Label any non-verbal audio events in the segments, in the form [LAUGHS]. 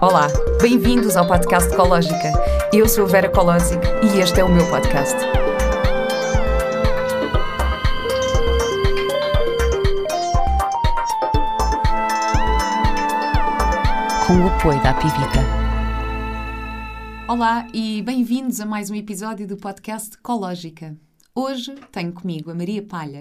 Olá, bem-vindos ao podcast Ecológica. Eu sou a Vera Colosic e este é o meu podcast. Com o apoio da Pivita. Olá e bem-vindos a mais um episódio do podcast Ecológica. Hoje tenho comigo a Maria Palha,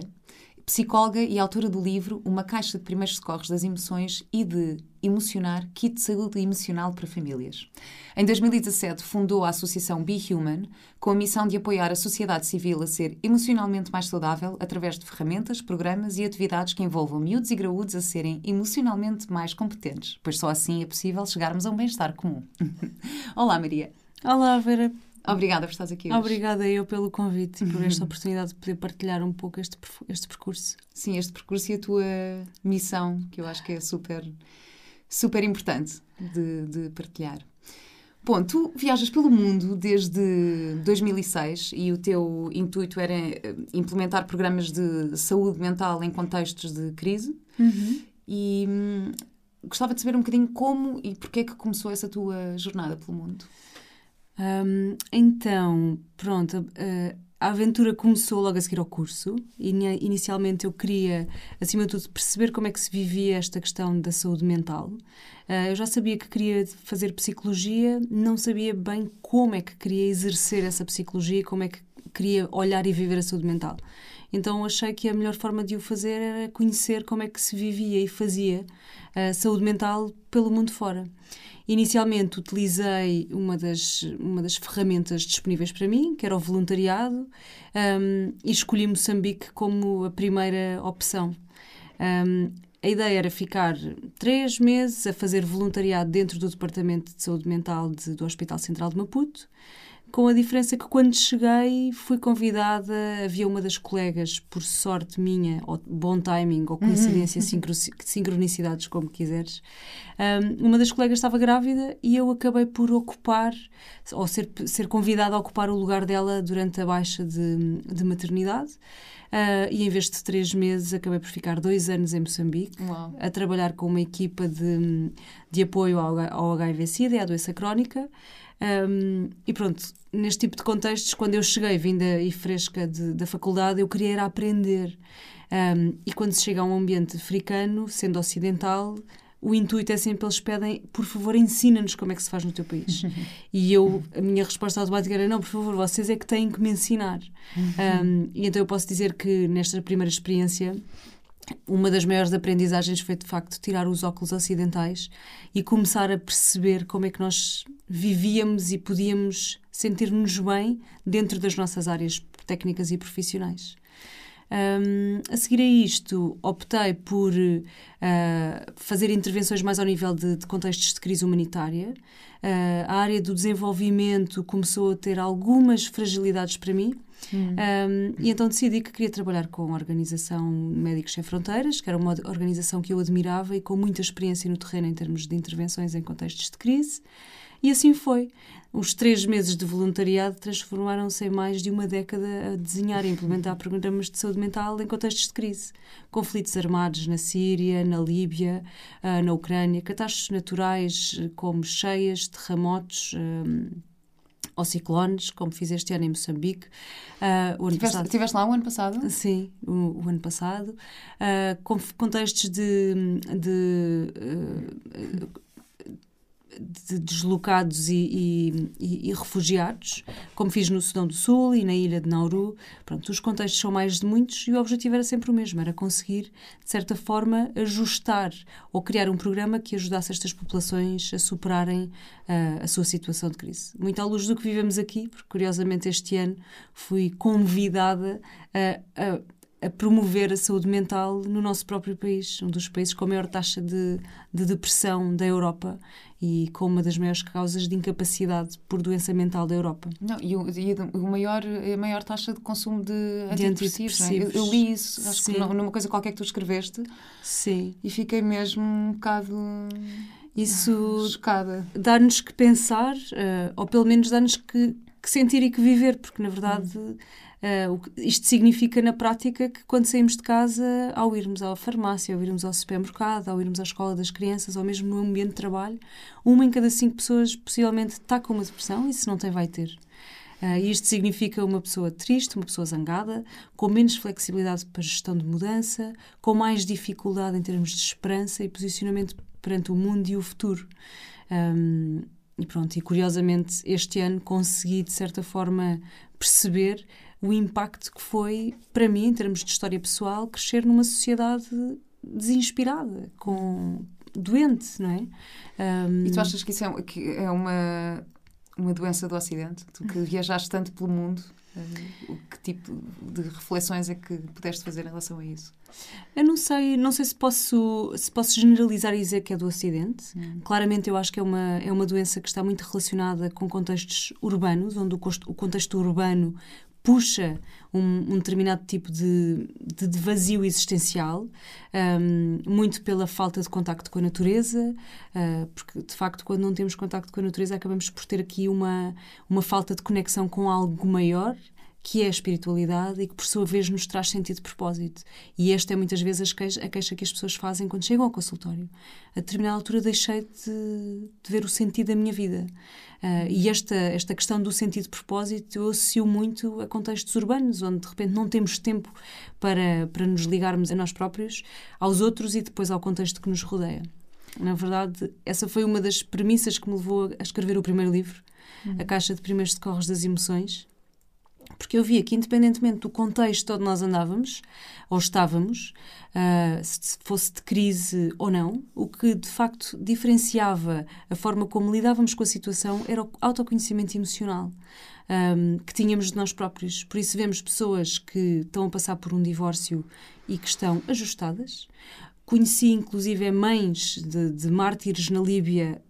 psicóloga e autora do livro Uma Caixa de Primeiros Socorros das Emoções e de Emocionar, Kit de Saúde Emocional para Famílias. Em 2017 fundou a Associação Be Human, com a missão de apoiar a sociedade civil a ser emocionalmente mais saudável através de ferramentas, programas e atividades que envolvam miúdos e graúdos a serem emocionalmente mais competentes, pois só assim é possível chegarmos a um bem-estar comum. [LAUGHS] Olá, Maria. Olá, Vera. Obrigada por estares aqui hoje. Obrigada eu pelo convite e por [LAUGHS] esta oportunidade de poder partilhar um pouco este, este percurso. Sim, este percurso e a tua missão, que eu acho que é super, super importante de, de partilhar. Bom, tu viajas pelo mundo desde 2006 e o teu intuito era eh, implementar programas de saúde mental em contextos de crise. Uhum. E hum, gostava de saber um bocadinho como e porquê é que começou essa tua jornada pelo mundo. Um, então, pronto, uh, a aventura começou logo a seguir ao curso. Inicialmente eu queria, acima de tudo, perceber como é que se vivia esta questão da saúde mental. Uh, eu já sabia que queria fazer psicologia, não sabia bem como é que queria exercer essa psicologia, como é que queria olhar e viver a saúde mental. Então achei que a melhor forma de o fazer era conhecer como é que se vivia e fazia a saúde mental pelo mundo fora. Inicialmente utilizei uma das, uma das ferramentas disponíveis para mim, que era o voluntariado, um, e escolhi Moçambique como a primeira opção. Um, a ideia era ficar três meses a fazer voluntariado dentro do Departamento de Saúde Mental de, do Hospital Central de Maputo com a diferença que quando cheguei fui convidada, havia uma das colegas, por sorte minha, ou bom timing, ou coincidência, uhum. sincronicidades, como quiseres, um, uma das colegas estava grávida e eu acabei por ocupar, ou ser, ser convidada a ocupar o lugar dela durante a baixa de, de maternidade. Uh, e em vez de três meses, acabei por ficar dois anos em Moçambique, Uau. a trabalhar com uma equipa de, de apoio ao, ao HIV-Sida e à doença crónica. Um, e pronto, neste tipo de contextos, quando eu cheguei, vinda e fresca de, da faculdade, eu queria era aprender. Um, e quando se chega a um ambiente africano, sendo ocidental, o intuito é sempre eles pedem, por favor, ensina-nos como é que se faz no teu país. [LAUGHS] e eu, a minha resposta automática era, não, por favor, vocês é que têm que me ensinar. Um, e então eu posso dizer que nesta primeira experiência uma das maiores aprendizagens foi de facto tirar os óculos ocidentais e começar a perceber como é que nós vivíamos e podíamos sentir-nos bem dentro das nossas áreas técnicas e profissionais. Um, a seguir a isto, optei por uh, fazer intervenções mais ao nível de, de contextos de crise humanitária. Uh, a área do desenvolvimento começou a ter algumas fragilidades para mim. Um, e então decidi que queria trabalhar com a Organização Médicos Sem Fronteiras, que era uma organização que eu admirava e com muita experiência no terreno em termos de intervenções em contextos de crise. E assim foi. Os três meses de voluntariado transformaram-se em mais de uma década a desenhar e implementar programas de saúde mental em contextos de crise. Conflitos armados na Síria, na Líbia, ah, na Ucrânia, catástrofes naturais como cheias, terremotos. Um, ou ciclones, como fiz este ano em Moçambique. Uh, Tiveste, passado. Estiveste lá o ano passado? Sim, o, o ano passado. Uh, com contextos de, de uh, de deslocados e, e, e, refugiados, como fiz no Sudão do Sul e na ilha de Nauru. Pronto, os contextos são mais de muitos e o objetivo era sempre o mesmo, era conseguir, de certa forma, ajustar ou criar um programa que ajudasse estas populações a superarem uh, a sua situação de crise. Muito à luz do que vivemos aqui, porque curiosamente este ano fui convidada a, a a promover a saúde mental no nosso próprio país, um dos países com a maior taxa de, de depressão da Europa e com uma das maiores causas de incapacidade por doença mental da Europa. Não, e, o, e o maior, a maior taxa de consumo de antidepressivos. De antidepressivos. É? Eu, eu, li isso, acho Sim. que numa coisa qualquer que tu escreveste. Sim. E fiquei mesmo um bocado. Isso [LAUGHS] dá-nos que pensar, uh, ou pelo menos dá-nos que que sentir e que viver, porque na verdade uh, isto significa na prática que quando saímos de casa, ao irmos à farmácia, ao irmos ao supermercado, ao irmos à escola das crianças, ou mesmo no ambiente de trabalho, uma em cada cinco pessoas possivelmente está com uma depressão e se não tem, vai ter. Uh, isto significa uma pessoa triste, uma pessoa zangada, com menos flexibilidade para gestão de mudança, com mais dificuldade em termos de esperança e posicionamento perante o mundo e o futuro. Um, e pronto, e curiosamente este ano consegui de certa forma perceber o impacto que foi para mim, em termos de história pessoal, crescer numa sociedade desinspirada, com doente, não é? Um... E tu achas que isso é, que é uma, uma doença do Ocidente? Tu que viajaste tanto pelo mundo, que tipo de reflexões é que pudeste fazer em relação a isso? Eu não sei, não sei se posso, se posso generalizar e dizer que é do Ocidente. Hum. Claramente eu acho que é uma, é uma doença que está muito relacionada com contextos urbanos, onde o, o contexto urbano puxa um, um, determinado tipo de, de, de vazio existencial, um, muito pela falta de contacto com a natureza, uh, porque de facto, quando não temos contacto com a natureza, acabamos por ter aqui uma, uma falta de conexão com algo maior que é a espiritualidade e que, por sua vez, nos traz sentido de propósito. E esta é muitas vezes a queixa que as pessoas fazem quando chegam ao consultório. A determinada altura deixei de, de ver o sentido da minha vida. Uh, e esta, esta questão do sentido de propósito eu associo muito a contextos urbanos, onde de repente não temos tempo para, para nos ligarmos a nós próprios, aos outros e depois ao contexto que nos rodeia. Na verdade, essa foi uma das premissas que me levou a escrever o primeiro livro. A Caixa de Primeiros Socorros das Emoções, porque eu via que, independentemente do contexto onde nós andávamos ou estávamos, uh, se fosse de crise ou não, o que de facto diferenciava a forma como lidávamos com a situação era o autoconhecimento emocional. Um, que tínhamos de nós próprios. Por isso, vemos pessoas que estão a passar por um divórcio e que estão ajustadas. Conheci, inclusive, mães de, de mártires na Líbia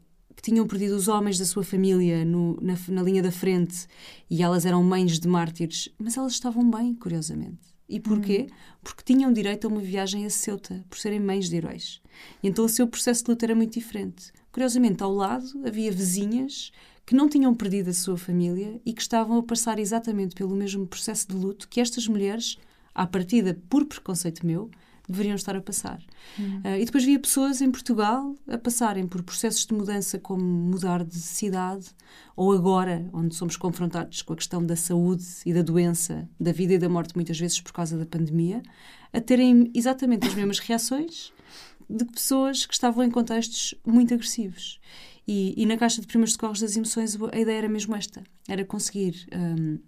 tinham perdido os homens da sua família no, na, na, linha da frente e elas eram mães de mártires, mas elas estavam bem, curiosamente. E porquê? Hum. Porque tinham direito a uma viagem a Ceuta, por serem mães de heróis. E então o seu processo de luta era muito diferente. Curiosamente, ao lado havia vizinhas que não tinham perdido a sua família e que estavam a passar exatamente pelo mesmo processo de luto que estas mulheres, à partida por preconceito meu, deveriam estar a passar. Uhum. Uh, e depois via pessoas em Portugal a passarem por processos de mudança como mudar de cidade, ou agora, onde somos confrontados com a questão da saúde e da doença, da vida e da morte, muitas vezes por causa da pandemia, a terem exatamente as mesmas reações de pessoas que estavam em contextos muito agressivos. E, e na caixa de primeiros socorros das emoções a ideia era mesmo esta: era conseguir um,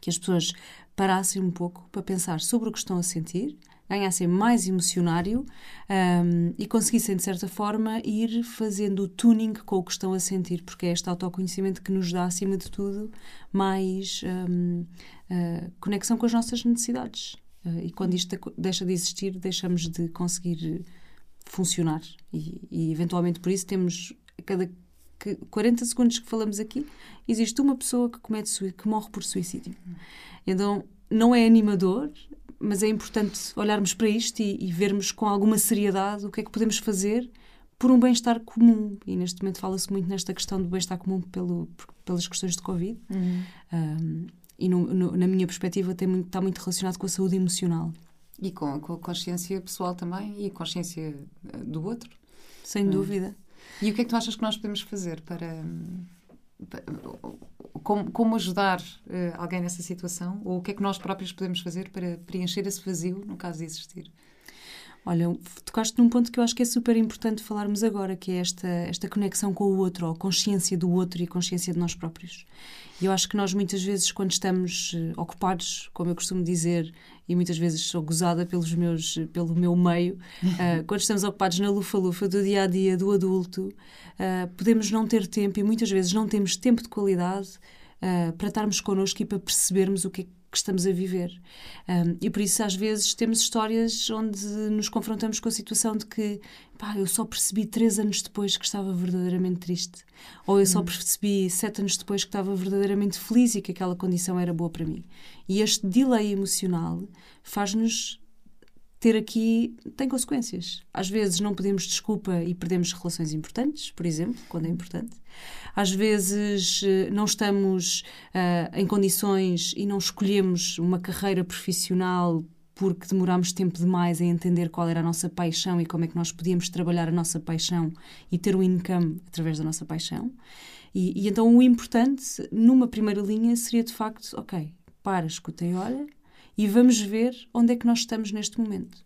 que as pessoas parassem um pouco para pensar sobre o que estão a sentir, ganhassem mais emocionário um, e conseguissem, de certa forma, ir fazendo o tuning com o que estão a sentir, porque é este autoconhecimento que nos dá, acima de tudo, mais um, uh, conexão com as nossas necessidades. Uh, e quando isto deixa de existir, deixamos de conseguir funcionar. E, e eventualmente, por isso, temos a cada 40 segundos que falamos aqui, existe uma pessoa que comete que morre por suicídio. Então, não é animador, mas é importante olharmos para isto e, e, vermos com alguma seriedade o que é que podemos fazer por um bem-estar comum. E neste momento fala-se muito nesta questão do bem-estar comum pelo, pelas questões de Covid. Uhum. Um, e no, no, na minha perspectiva tem muito, está muito relacionado com a saúde emocional. E com, com a consciência pessoal também e a consciência eh, do outro. Sem dúvida. E o que é que tu achas que nós podemos fazer para, para como, como ajudar uh, alguém nessa situação? Ou o que é que nós próprios podemos fazer para preencher esse vazio, no caso de existir? Olha, tocaste num ponto que eu acho que é super importante falarmos agora, que é esta, esta conexão com o outro, ou consciência do outro e consciência de nós próprios. E eu acho que nós muitas vezes, quando estamos uh, ocupados, como eu costumo dizer, e muitas vezes sou gozada pelos meus, pelo meu meio, uh, [LAUGHS] quando estamos ocupados na lufa-lufa do dia a dia do adulto, uh, podemos não ter tempo e muitas vezes não temos tempo de qualidade para estarmos connosco e para percebermos o que é que estamos a viver. Um, e por isso, às vezes, temos histórias onde nos confrontamos com a situação de que pá, eu só percebi três anos depois que estava verdadeiramente triste. Ou eu só hum. percebi sete anos depois que estava verdadeiramente feliz e que aquela condição era boa para mim. E este delay emocional faz-nos ter aqui tem consequências. Às vezes não pedimos desculpa e perdemos relações importantes, por exemplo, quando é importante. Às vezes eh, não estamos uh, em condições e não escolhemos uma carreira profissional porque demorámos tempo demais em entender qual era a nossa paixão e como é que nós podíamos trabalhar a nossa paixão e ter o income através da nossa paixão. E, e então o importante, numa primeira linha, seria de facto, ok, para, escuta e olha, e vamos ver onde é que nós estamos neste momento.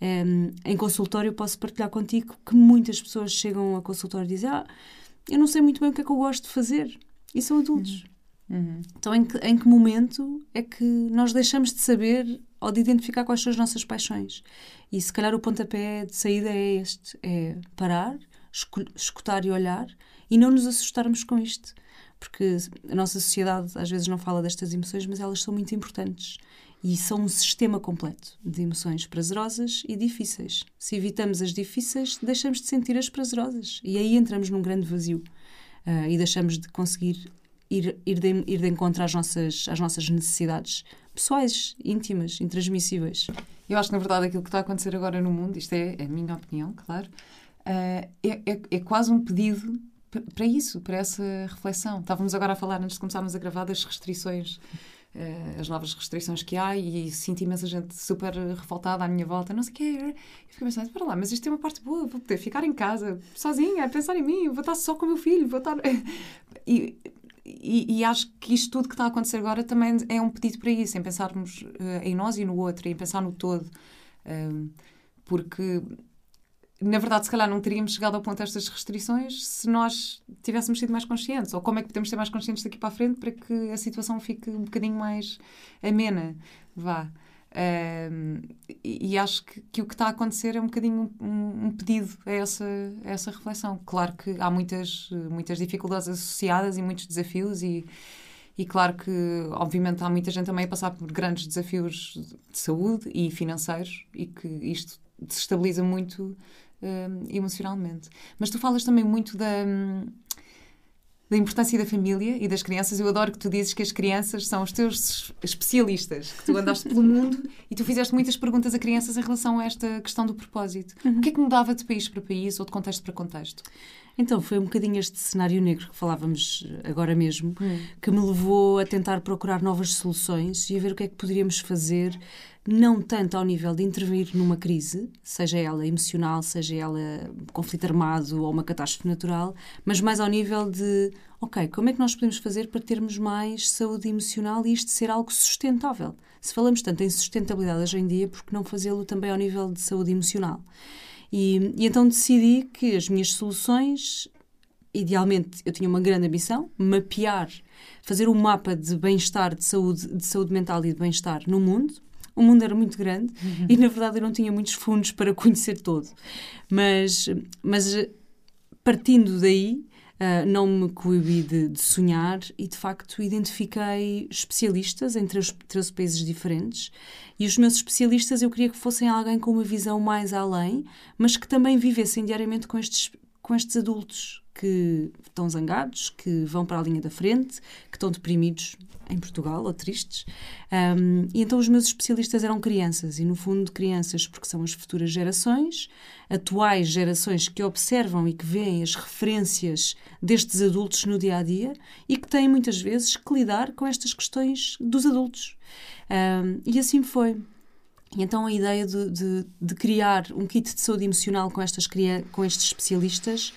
Um, em consultório, posso partilhar contigo que muitas pessoas chegam a consultório e dizem: Ah, eu não sei muito bem o que é que eu gosto de fazer. E são adultos. Uhum. uhum. Então, em que, em que momento é que nós deixamos de saber ou de identificar quais são as nossas paixões? E se calhar o pontapé de saída é este: é parar, escutar e olhar e não nos assustarmos com isto. Porque a nossa sociedade às vezes não fala destas emoções, mas elas são muito importantes e são um sistema completo de emoções prazerosas e difíceis. Se evitamos as difíceis, deixamos de sentir as prazerosas e aí entramos num grande vazio uh, e deixamos de conseguir ir, ir, de, ir de encontro às nossas, às nossas necessidades pessoais, íntimas, intransmissíveis. Eu acho que, na verdade, aquilo que está a acontecer agora no mundo, isto é a minha opinião, claro, uh, é, é, é quase um pedido para isso, para essa reflexão. Estávamos agora a falar, antes de começarmos a gravar, das restrições, as novas restrições que há, e senti imensa gente super revoltada à minha volta, não sei o quê. E fiquei pensando, para lá, mas isto tem uma parte boa, vou poder ficar em casa, sozinha, a pensar em mim, vou estar só com o meu filho, vou estar. [LAUGHS] E, e, e, acho que isto tudo que está a acontecer agora também é um pedido para isso, em pensarmos uh, em nós e no outro, em pensar no todo. Uh, porque na verdade, se calhar não teríamos chegado ao ponto destas restrições se nós tivéssemos sido mais conscientes. Ou como é que podemos ser mais conscientes daqui para a frente para que a situação fique um bocadinho mais amena. Vá. Um, e, acho que, que, o que está a acontecer é um bocadinho um, um pedido a essa, a essa reflexão. Claro que há muitas, muitas dificuldades associadas e muitos desafios, e, e claro que, obviamente, há muita gente também a passar por grandes desafios de saúde e financeiros, e que isto desestabiliza muito uh, emocionalmente. Mas tu falas também muito da, da importância da família e das crianças. Eu adoro que tu dizes que as crianças são os teus especialistas, que tu andaste pelo mundo e tu fizeste muitas perguntas a crianças em relação a esta questão do propósito. Uhum. O que é que mudava de país para país ou de contexto para contexto? Então, foi um bocadinho este cenário negro que falávamos agora mesmo, hum. que me levou a tentar procurar novas soluções e a ver o que é que poderíamos fazer não tanto ao nível de intervir numa crise, seja ela emocional, seja ela conflito armado ou uma catástrofe natural, mas mais ao nível de, ok, como é que nós podemos fazer para termos mais saúde emocional e isto ser algo sustentável? Se falamos tanto em sustentabilidade hoje em dia, por que não fazê-lo também ao nível de saúde emocional? E, e então decidi que as minhas soluções idealmente eu tinha uma grande ambição, mapear, fazer um mapa de bem-estar, de saúde, de saúde mental e de bem-estar no mundo, o mundo era muito grande uhum. e, na verdade, eu não tinha muitos fundos para conhecer todo. Mas, mas partindo daí, Uh, não me coibi de, de, sonhar e, de facto, identifiquei especialistas em três, três países diferentes. E os meus especialistas eu queria que fossem alguém com uma visão mais além, mas que também vivessem diariamente com estes, com estes adultos que estão zangados, que vão para a linha da frente, que estão deprimidos em Portugal ou tristes. Um, e então os meus especialistas eram crianças, e no fundo crianças porque são as futuras gerações, atuais gerações que observam e que veem as referências destes adultos no dia a dia e que têm muitas vezes que lidar com estas questões dos adultos. Um, e assim foi. E então a ideia de, de, de, criar um kit de saúde emocional com, estas, com estes especialistas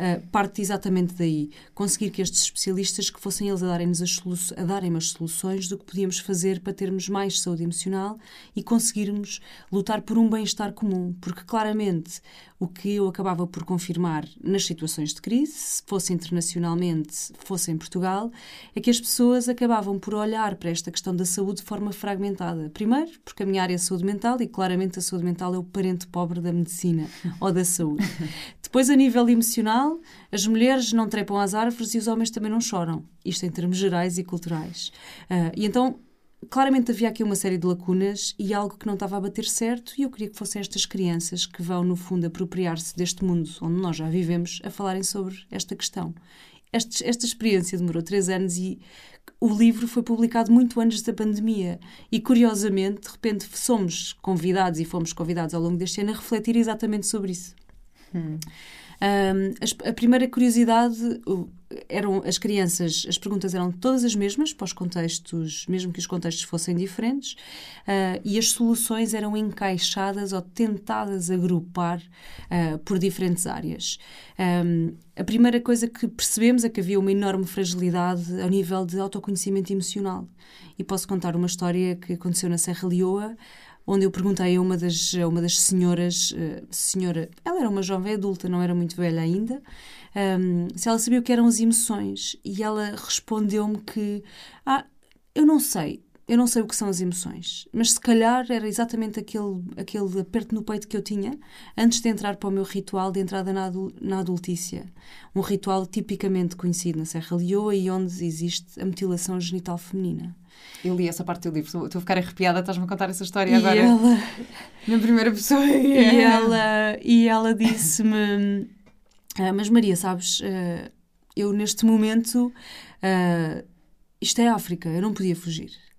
uh, parte exatamente daí. Conseguir que estes especialistas que fossem eles a darem-nos as, a darem as soluções do que podíamos fazer para termos mais saúde emocional e conseguirmos lutar por um bem-estar comum. Porque claramente o que eu acabava por confirmar nas situações de crise, se fosse internacionalmente, fosse em Portugal, é que as pessoas acabavam por olhar para esta questão da saúde de forma fragmentada. Primeiro, porque a minha área é a saúde mental e claramente a saúde mental é o parente pobre da medicina ou da saúde. [LAUGHS] Depois, a nível emocional, as mulheres não trepam às árvores e os homens também não choram. Isto em termos gerais e culturais. Uh, e então claramente havia aqui uma série de lacunas e algo que não estava a bater certo, e eu queria que fossem estas crianças que vão, no fundo, apropriar-se deste mundo onde nós já vivemos a falarem sobre esta questão. Este, esta experiência demorou três anos e o livro foi publicado muito antes da pandemia. E, curiosamente, de repente somos convidados e fomos convidados ao longo deste ano a refletir exatamente sobre isso. Hum. A primeira curiosidade eram as crianças, as perguntas eram todas as mesmas, para os contextos, mesmo que os contextos fossem diferentes, uh, e as soluções eram encaixadas ou tentadas agrupar uh, por diferentes áreas. Um, a primeira coisa que percebemos é que havia uma enorme fragilidade ao nível de autoconhecimento emocional. E posso contar uma história que aconteceu na Serra Leoa, onde eu perguntei a uma das, a uma das senhoras, uh, senhora, ela era uma jovem adulta, não era muito velha ainda, um, se ela sabia o que eram as emoções. E ela respondeu-me que, ah, eu não sei, eu não sei o que são as emoções, mas se calhar era exatamente aquele, aquele aperto no peito que eu tinha antes de entrar para o meu ritual de entrada na, na adultícia. Um ritual tipicamente conhecido na Serra Leoa e onde existe a mutilação genital feminina. Eu li essa parte do livro, estou a ficar arrepiada, estás-me a contar essa história e agora. Ela... Na primeira pessoa. [LAUGHS] E ela, e ela disse-me: ah, Mas Maria, sabes, uh, eu neste momento. Uh, isto é África, eu não podia fugir.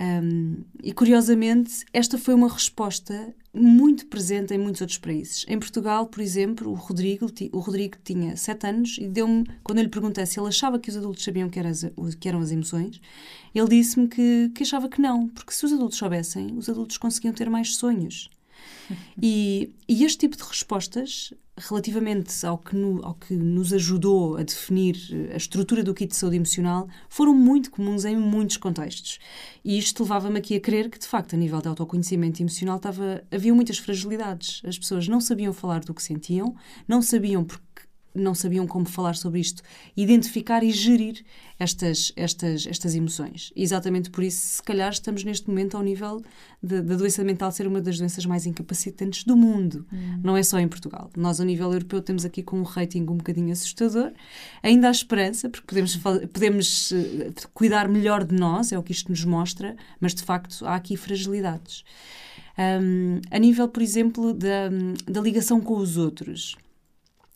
Um, e curiosamente, esta foi uma resposta muito presente em muitos outros países. Em Portugal, por exemplo, o Rodrigo, o Rodrigo tinha 7 anos e deu-me, quando eu lhe perguntei se ele achava que os adultos sabiam que, era as, que eram as emoções, ele disse-me que, que achava que não, porque se os adultos soubessem, os adultos conseguiam ter mais sonhos. [LAUGHS] E, e, este tipo de respostas, relativamente ao que, no, ao que nos ajudou a definir eh, a estrutura do kit de saúde emocional, foram muito comuns em muitos contextos. E isto levava-me aqui a crer que, de facto, a nível de autoconhecimento emocional, havia muitas fragilidades. As pessoas não sabiam falar do que sentiam, não sabiam porque não sabiam como falar sobre isto, identificar e gerir estas, estas, estas emoções. E exatamente por isso, se calhar, estamos neste momento ao nível da doença mental ser uma das doenças mais incapacitantes do mundo. Hum. Não é só em Portugal. Nós, a nível europeu, temos aqui com um rating um bocadinho assustador. Ainda há esperança, porque podemos, podemos eh, cuidar melhor de nós, é o que isto nos mostra, mas de facto há aqui fragilidades. Um, a nível, por exemplo, da, da ligação com os outros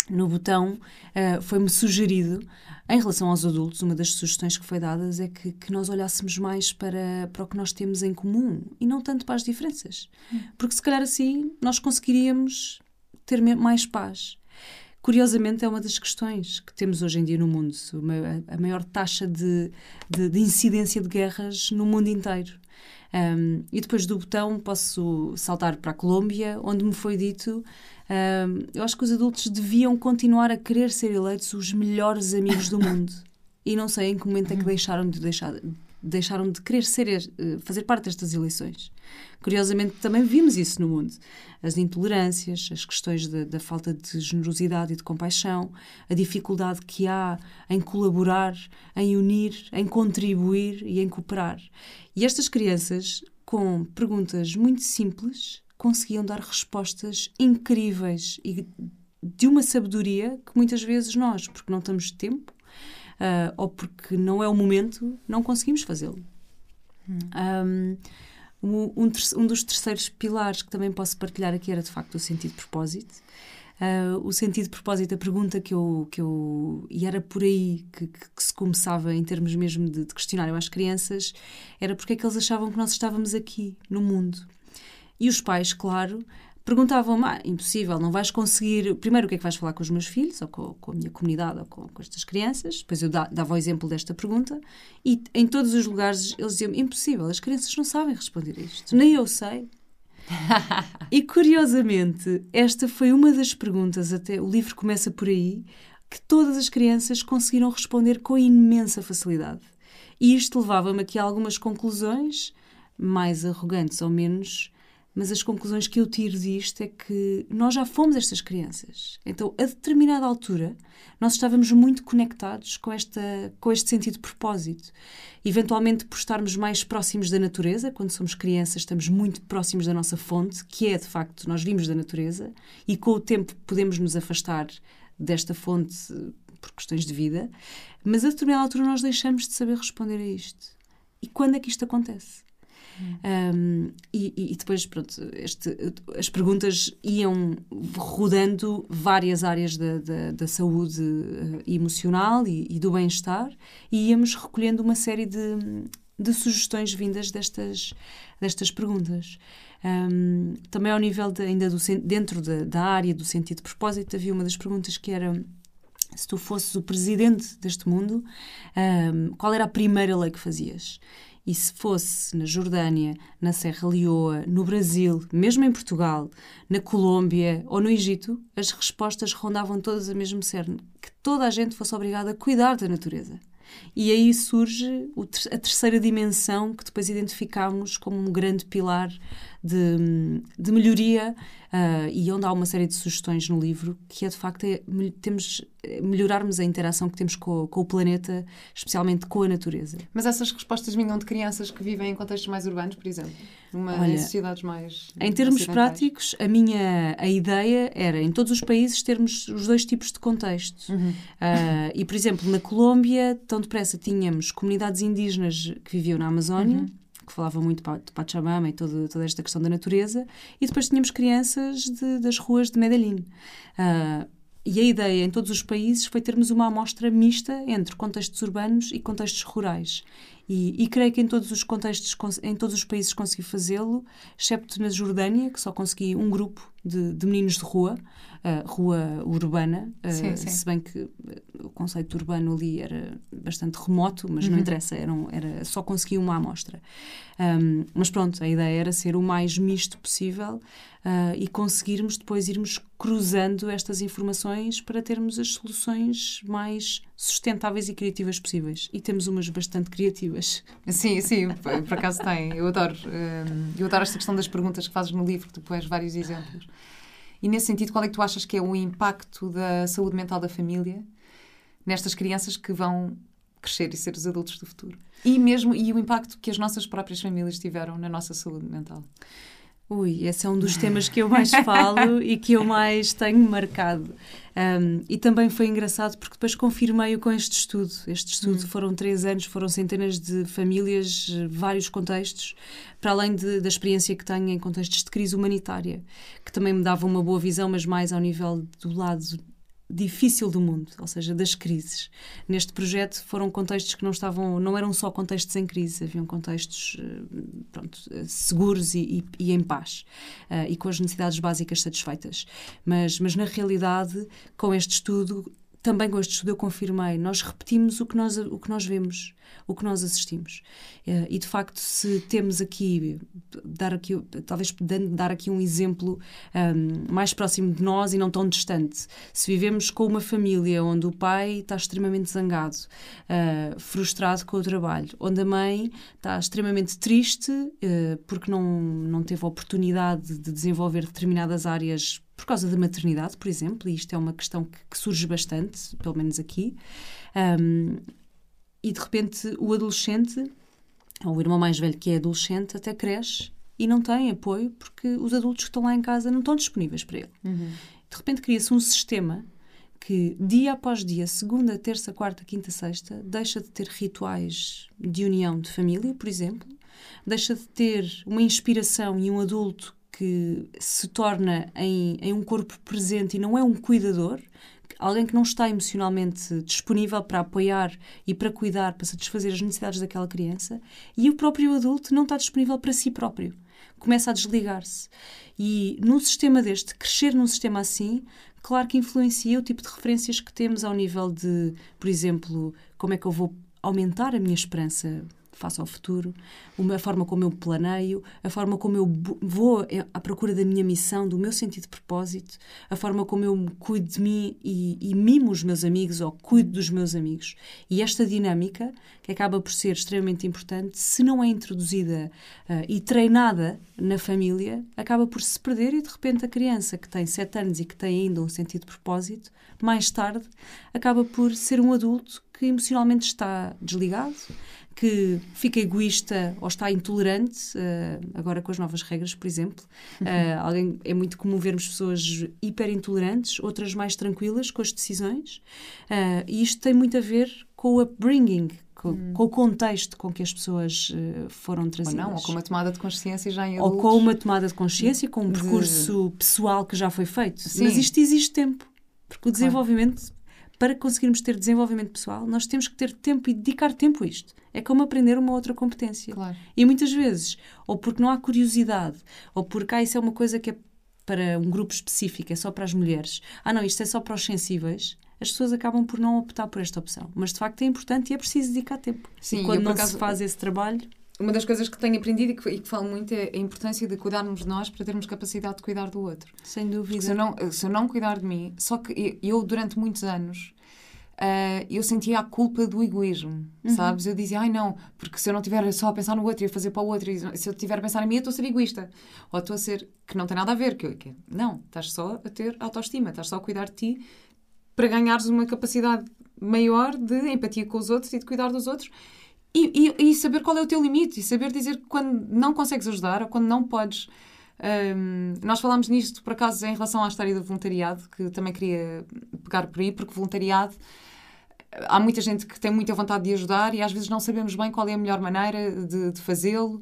no botão uh, foi-me sugerido, em relação aos adultos, uma das sugestões que foi dadas é que, que, nós olhássemos mais para, para o que nós temos em comum e não tanto para as diferenças. Hum. Porque se calhar assim nós conseguiríamos ter mais paz. Curiosamente, é uma das questões que temos hoje em dia no mundo, a maior taxa de, de, de incidência de guerras no mundo inteiro. Um, e depois do botão posso saltar para a Colômbia, onde me foi dito um, eu acho que os adultos deviam continuar a querer ser eleitos os melhores amigos do mundo. E não sei em que momento é que deixaram de deixar deixaram de querer ser, eh, fazer parte destas eleições. Curiosamente, também vimos isso no mundo. As intolerâncias, as questões da, da, falta de generosidade e de compaixão, a dificuldade que há em colaborar, em unir, em contribuir e em cooperar. E estas crianças, com perguntas muito simples, conseguiam dar respostas incríveis e de uma sabedoria que muitas vezes nós, porque não temos tempo uh, ou porque não é o momento, não conseguimos fazê-lo. Hum. Um, um, um, dos terceiros pilares que também posso partilhar aqui era de facto o sentido de propósito. Uh, o sentido de propósito, a pergunta que eu. Que eu e era por aí que, que, que se começava, em termos mesmo de, de questionário às crianças, era porque é que eles achavam que nós estávamos aqui, no mundo. E os pais, claro, perguntavam-me: ah, impossível, não vais conseguir. Primeiro, o que é que vais falar com os meus filhos, ou com, com a minha comunidade, ou com, com estas crianças? Depois eu dava o exemplo desta pergunta, e em todos os lugares eles diziam: impossível, as crianças não sabem responder a isto, nem eu sei. [LAUGHS] e curiosamente, esta foi uma das perguntas, até o livro começa por aí, que todas as crianças conseguiram responder com imensa facilidade. E isto levava-me aqui a algumas conclusões, mais arrogantes ou menos mas as conclusões que eu tiro disto é que nós já fomos estas crianças. Então, a determinada altura, nós estávamos muito conectados com, esta, com este sentido de propósito. Eventualmente, por estarmos mais próximos da natureza, quando somos crianças, estamos muito próximos da nossa fonte, que é, de facto, nós vimos da natureza, e com o tempo podemos nos afastar desta fonte por questões de vida, mas a determinada altura nós deixamos de saber responder a isto. E quando é que isto acontece? Um, e, e, depois, pronto, este, as perguntas iam rodando várias áreas da, da, da saúde uh, emocional e, e do bem-estar e íamos recolhendo uma série de, de sugestões vindas destas, destas perguntas. Um, também ao nível de, ainda do, dentro da, da área do sentido de propósito, havia uma das perguntas que era se tu fosses o presidente deste mundo, um, qual era a primeira lei que fazias? E se fosse na Jordânia, na Serra Leoa, no Brasil, mesmo em Portugal, na Colômbia ou no Egito, as respostas rondavam todas a mesmo cerne: que toda a gente fosse obrigada a cuidar da natureza. E aí surge a terceira dimensão que depois identificamos como um grande pilar de, de melhoria uh, e onde há uma série de sugestões no livro que é de facto é, temos é, melhorarmos a interação que temos com, com, o planeta, especialmente com a natureza. Mas essas respostas vinham de crianças que vivem em contextos mais urbanos, por exemplo, numa, Olha, em sociedades mais em termos práticos, a minha a ideia era em todos os países termos os dois tipos de contextos. Uhum. Uh, e por exemplo na Colômbia tão depressa tínhamos comunidades indígenas que viviam na Amazónia. Uhum que falava muito de Pachamama e toda, toda esta questão da natureza, e depois tínhamos crianças de, das ruas de Medellín. Uh, e a ideia em todos os países foi termos uma amostra mista entre contextos urbanos e contextos rurais. E, e, creio que em todos os contextos, em todos os países consegui fazê-lo, excepto na Jordânia, que só consegui um grupo de, de meninos de rua, uh, rua urbana, uh, sim, sim. se bem que o conceito urbano ali era bastante remoto, mas uhum. não interessa, era, era, só consegui uma amostra. Um, mas pronto, a ideia era ser o mais misto possível uh, e conseguirmos depois irmos cruzando estas informações para termos as soluções mais sustentáveis e criativas possíveis. E temos umas bastante criativas. Sim, sim, por acaso tem. Eu adoro, eu adoro esta questão das perguntas que fazes no livro, que tu pões vários exemplos. E nesse sentido, qual é que tu achas que é o impacto da saúde mental da família nestas crianças que vão crescer e ser os adultos do futuro? E mesmo e o impacto que as nossas próprias famílias tiveram na nossa saúde mental? Ui, esse é um dos [LAUGHS] temas que eu mais falo e que eu mais tenho marcado. Um, e também foi engraçado porque depois confirmei-o com este estudo. Este estudo hum. foram três anos, foram centenas de famílias, vários contextos, para além de, da experiência que tenho em contextos de crise humanitária, que também me dava uma boa visão, mas mais ao nível do lado difícil do mundo, ou seja, das crises. Neste projeto foram contextos que não estavam, não eram só contextos em crise, haviam contextos eh, pronto, seguros e, e, e em paz uh, e com as necessidades básicas satisfeitas. Mas, mas na realidade, com este estudo também com este estudo eu confirmei, nós repetimos o que nós, o que nós vemos, o que nós assistimos. Uh, e de facto, se temos aqui, dar aqui, talvez dar aqui um exemplo um, mais próximo de nós e não tão distante. Se vivemos com uma família onde o pai está extremamente zangado, uh, frustrado com o trabalho, onde a mãe está extremamente triste uh, porque não, não teve oportunidade de desenvolver determinadas áreas por causa da maternidade, por exemplo, e isto é uma questão que, que surge bastante, pelo menos aqui. Um, e de repente o adolescente, ou o irmão mais velho que é adolescente, até cresce e não tem apoio porque os adultos que estão lá em casa não estão disponíveis para ele. Uhum. De repente cria-se um sistema que dia após dia, segunda, terça, quarta, quinta, sexta, deixa de ter rituais de união de família, por exemplo, deixa de ter uma inspiração e um adulto que se torna em, em um corpo presente e não é um cuidador, alguém que não está emocionalmente disponível para apoiar e para cuidar, para satisfazer as necessidades daquela criança, e o próprio adulto não está disponível para si próprio. Começa a desligar-se. E num sistema deste, crescer num sistema assim, claro que influencia o tipo de referências que temos ao nível de, por exemplo, como é que eu vou aumentar a minha esperança face ao futuro, a forma como eu planeio, a forma como eu vou à procura da minha missão, do meu sentido de propósito, a forma como eu cuido de mim e, e mimo os meus amigos ou cuido dos meus amigos. E esta dinâmica, que acaba por ser extremamente importante, se não é introduzida uh, e treinada na família, acaba por se perder e de repente a criança que tem sete anos e que tem ainda um sentido de propósito, mais tarde acaba por ser um adulto que emocionalmente está desligado, que fica egoísta ou está intolerante, uh, agora com as novas regras, por exemplo. Uh, alguém, é muito comum vermos pessoas hiper intolerantes, outras mais tranquilas com as decisões. Uh, e isto tem muito a ver com o upbringing, com, hum. com, o contexto com que as pessoas foram trazidas. Ou não, ou com uma tomada de consciência já em adultos. Ou com uma tomada de consciência, com um de... percurso pessoal que já foi feito. Sim. Mas isto exige tempo. Porque o desenvolvimento, claro. Para conseguirmos ter desenvolvimento pessoal, nós temos que ter tempo e dedicar tempo a isto. É como aprender uma outra competência. Claro. E muitas vezes, ou porque não há curiosidade, ou porque ah, isso é uma coisa que é para um grupo específico, é só para as mulheres. Ah, não, isto é só para os sensíveis as pessoas acabam por não optar por esta opção. Mas de facto é importante e é preciso dedicar tempo. Sim, e quando não acaso, se faz esse trabalho. Uma das coisas que tenho aprendido e que, e que falo muito é a importância de cuidarmos de nós para termos capacidade de cuidar do outro. Sem dúvida. se eu, não, se eu não cuidar de mim, só que eu, durante muitos anos, Uh, eu sentia a culpa do egoísmo, uhum. sabes? Eu dizia, ai não, porque se eu não estiver só a pensar no outro e a fazer para o outro, se eu estiver a pensar em mim, eu estou a ser egoísta. Ou estou a ser, que não tem nada a ver, que, que não, estás só a ter autoestima, estás só a cuidar de ti para ganhares uma capacidade maior de empatia com os outros e de cuidar dos outros e, e, e saber qual é o teu limite e saber dizer quando não consegues ajudar ou quando não podes. Um, nós falámos nisto, por acaso, em relação à história do voluntariado, que também queria pegar por aí, porque voluntariado há muita gente que tem muita vontade de ajudar e às vezes não sabemos bem qual é a melhor maneira de, de fazê-lo.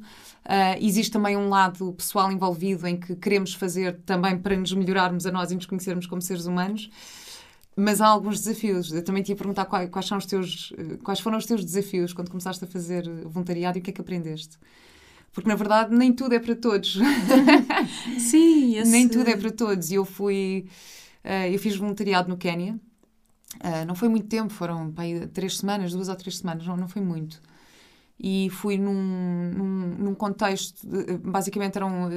Uh, existe também um lado pessoal envolvido em que queremos fazer também para nos melhorarmos a nós e nos conhecermos como seres humanos. Mas há alguns desafios. Eu também te ia perguntar quais, são os teus, quais foram os teus desafios quando começaste a fazer voluntariado e o que é que aprendeste? Porque, na verdade, nem tudo é para todos. [LAUGHS] Sim, esse... Nem tudo é para todos. E eu fui... Uh, eu fiz voluntariado no Quénia. Uh, não foi muito tempo, foram pá, três semanas, duas ou três semanas, não, não foi muito. E fui num, num, num contexto... De, basicamente eram uh,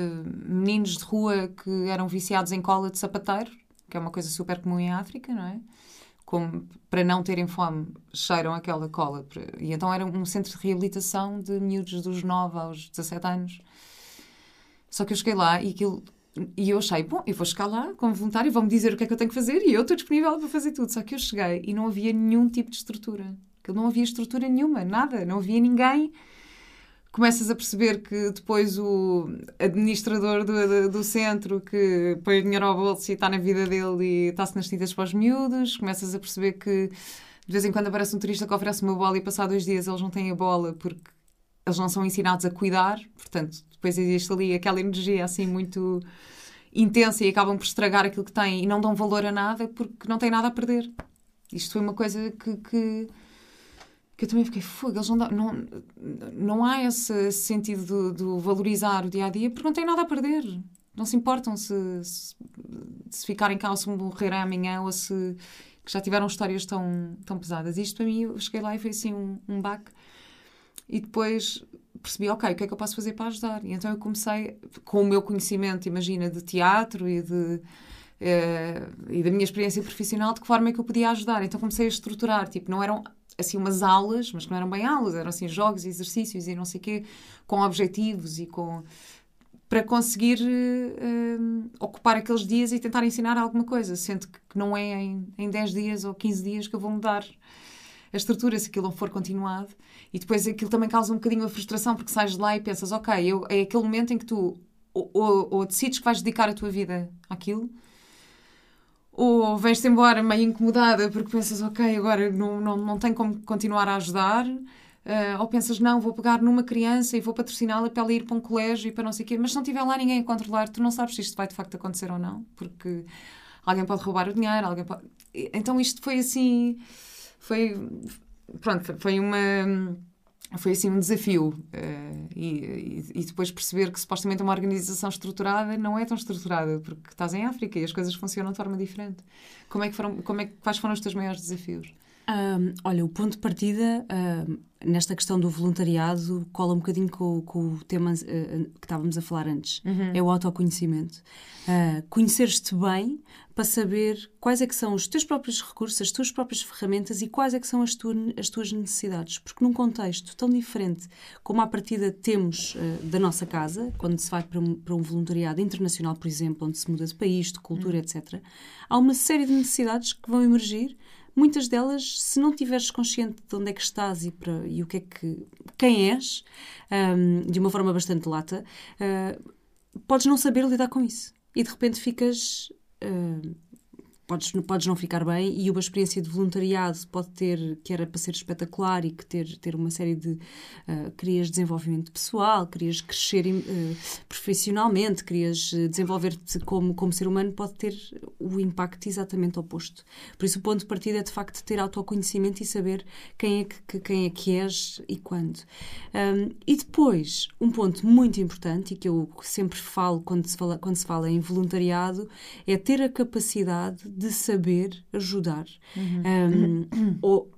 meninos de rua que eram viciados em cola de sapateiro que é uma coisa super comum em África, não é? Como para não terem fome, cheiram aquela cola. E então era um centro de reabilitação de miúdos dos 9 aos 17 anos. Só que eu cheguei lá e aquilo. E eu achei, bom, eu vou chegar lá como voluntário, vão-me dizer o que é que eu tenho que fazer e eu estou disponível para fazer tudo. Só que eu cheguei e não havia nenhum tipo de estrutura. Não havia estrutura nenhuma, nada. Não havia ninguém começas a perceber que depois o administrador do, do, centro que põe o dinheiro ao bolso e está na vida dele e está-se nas tintas para os miúdos, começas a perceber que de vez em quando aparece um turista que oferece uma bola e passar dois dias eles não têm a bola porque eles não são ensinados a cuidar, portanto, depois existe ali aquela energia assim muito intensa e acabam por estragar aquilo que têm e não dão valor a nada porque não têm nada a perder. Isto foi uma coisa que, que que eu também fiquei, fogo, eles não, não, não há esse, sentido de, de, valorizar o dia a dia porque não têm nada a perder. Não se importam se, se, se ficarem cá ou se morrerem amanhã ou se que já tiveram histórias tão, tão pesadas. Isto para mim, eu cheguei lá e foi assim um, um baque. E depois percebi, ok, o que é que eu posso fazer para ajudar? E então eu comecei, com o meu conhecimento, imagina, de teatro e de. Uh, e da minha experiência profissional, de que forma é que eu podia ajudar. Então comecei a estruturar, tipo, não eram assim umas aulas, mas que não eram bem aulas, eram assim jogos exercícios e não sei o quê, com objetivos e com para conseguir uh, ocupar aqueles dias e tentar ensinar alguma coisa, sendo que não é em, em 10 dias ou 15 dias que eu vou mudar a estrutura, se aquilo não for continuado. E depois aquilo também causa um bocadinho a frustração, porque sais de lá e pensas, ok, eu, é aquele momento em que tu ou, ou, ou decides que vais dedicar a tua vida àquilo, ou vens-te embora meio incomodada porque pensas, ok, agora não, não, não tenho como continuar a ajudar, uh, ou pensas, não, vou pegar numa criança e vou patrociná-la para ela ir para um colégio e para não sei o quê, mas se não tiver lá ninguém a controlar, tu não sabes se isto vai de facto acontecer ou não, porque alguém pode roubar o dinheiro, alguém pode... Então isto foi assim, foi, pronto, foi uma foi assim um desafio uh, e, e, depois perceber que supostamente uma organização estruturada não é tão estruturada porque estás em África e as coisas funcionam de forma diferente. Como é que foram como é quais foram os teus maiores desafios? Um, olha o ponto de partida um, nesta questão do voluntariado cola um bocadinho com, com o tema uh, que estávamos a falar antes. Uhum. é o autoconhecimento. Uh, conhecer-te bem para saber quais é que são os teus próprios recursos, as tuas próprias ferramentas e quais é que são as, tu, as tuas necessidades. Porque num contexto tão diferente como à partida temos uh, da nossa casa, quando se vai para um, para um, voluntariado internacional, por exemplo, onde se muda de país, de cultura, uhum. etc., há uma série de necessidades que vão emergir muitas delas, se não tiveres consciente de onde é que estás e, para, e o que é que, quem és, um, de uma forma bastante lata, uh, podes não saber lidar com isso. E de repente ficas. Uh, podes, podes não ficar bem e uma experiência de voluntariado pode ter, que era para ser espetacular e que ter, ter uma série de. Uh, querias desenvolvimento pessoal, querias crescer uh, profissionalmente, querias desenvolver-te como, como ser humano, pode ter o impacto exatamente oposto. Por isso, o ponto de partida é de facto ter autoconhecimento e saber quem é que, quem é que és e quando. Um, e depois, um ponto muito importante e que eu sempre falo quando se fala, quando se fala em voluntariado é ter a capacidade de saber ajudar. Uhum. Um, ou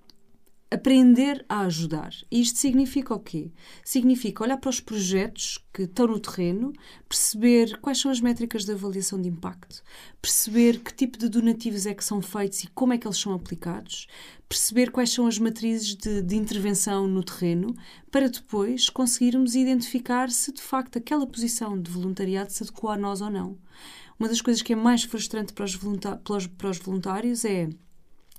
aprender a ajudar. E isto significa o quê? Significa olhar para os projetos que estão no terreno, perceber quais são as métricas de avaliação de impacto, perceber que tipo de donativos é que são feitos e como é que eles são aplicados, perceber quais são as matrizes de, de intervenção no terreno, para depois conseguirmos identificar se de facto aquela posição de voluntariado se adequa a nós ou não. Uma das coisas que é mais frustrante para os, para os voluntários é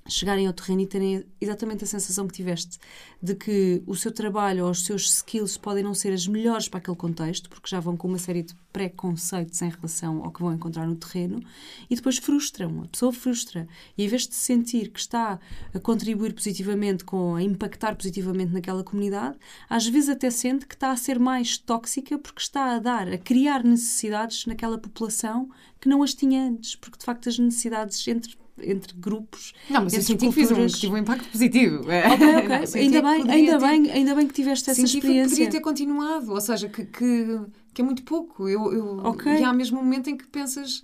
chegarem ao terreno e terem exatamente a sensação que tiveste de que o seu trabalho ou os seus skills podem não ser as melhores para aquele contexto, porque já vão com uma série de preconceitos em relação ao que vão encontrar no terreno, e depois frustram. A pessoa frustra. E em vez de sentir que está a contribuir positivamente, com, a impactar positivamente naquela comunidade, às vezes até sente que está a ser mais tóxica porque está a dar, a criar necessidades naquela população que não as tinha antes, porque de facto as necessidades entre entre grupos. Não, mas eu senti culturas... que, fiz um, que tive um impacto positivo. Ok, ok. [LAUGHS] ainda, bem, ainda, ter... bem, ainda bem que tiveste essa senti experiência. Que poderia ter continuado, ou seja, que, que, que é muito pouco. Eu, eu, okay. E há mesmo um momento em que pensas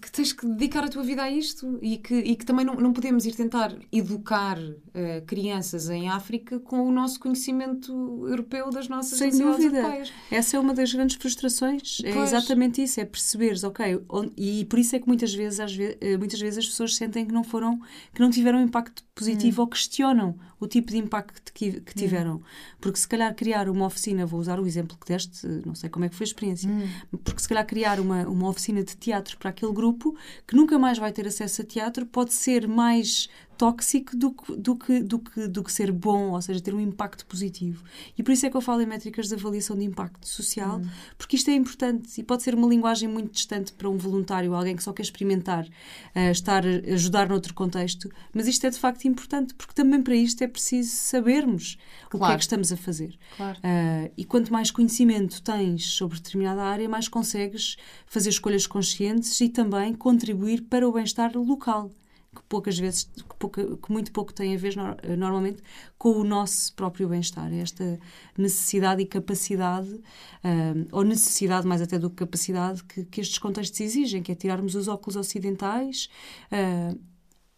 que tens que dedicar a tua vida a isto e que, e que também não, não podemos ir tentar educar uh, crianças em África com o nosso conhecimento europeu das nossas Sem dúvida. Europeias. Essa é uma das grandes frustrações. É pois. É exatamente isso, é perceberes, ok, e por isso é que muitas vezes, às vezes, eh, muitas vezes as pessoas sentem que não foram, que não tiveram impacto positivo hum. ou questionam o tipo de impacto que, que hum. tiveram. Hum. Porque se calhar criar uma oficina, vou usar o exemplo que deste, não sei como é que foi a experiência, hum. porque se calhar criar uma, uma oficina de teatro para aquele grupo que nunca mais vai ter acesso a teatro pode ser mais tóxico do que, do que, do que, do que ser bom, ou seja, ter um impacto positivo. E por isso é que eu falo em métricas de avaliação de impacto social, hum. porque isto é importante e pode ser uma linguagem muito distante para um voluntário, alguém que só quer experimentar, uh, estar, ajudar noutro contexto, mas isto é de facto importante, porque também para isto é preciso sabermos claro. o que é que estamos a fazer. Claro. Uh, e quanto mais conhecimento tens sobre determinada área, mais consegues fazer escolhas conscientes e também contribuir para o bem-estar local que poucas vezes, que, pouca, que muito pouco tem a ver no, normalmente com o nosso próprio bem-estar. É esta necessidade e capacidade, uh, ou necessidade mais até do que capacidade, que, que, estes contextos exigem, que é tirarmos os óculos ocidentais. Uh,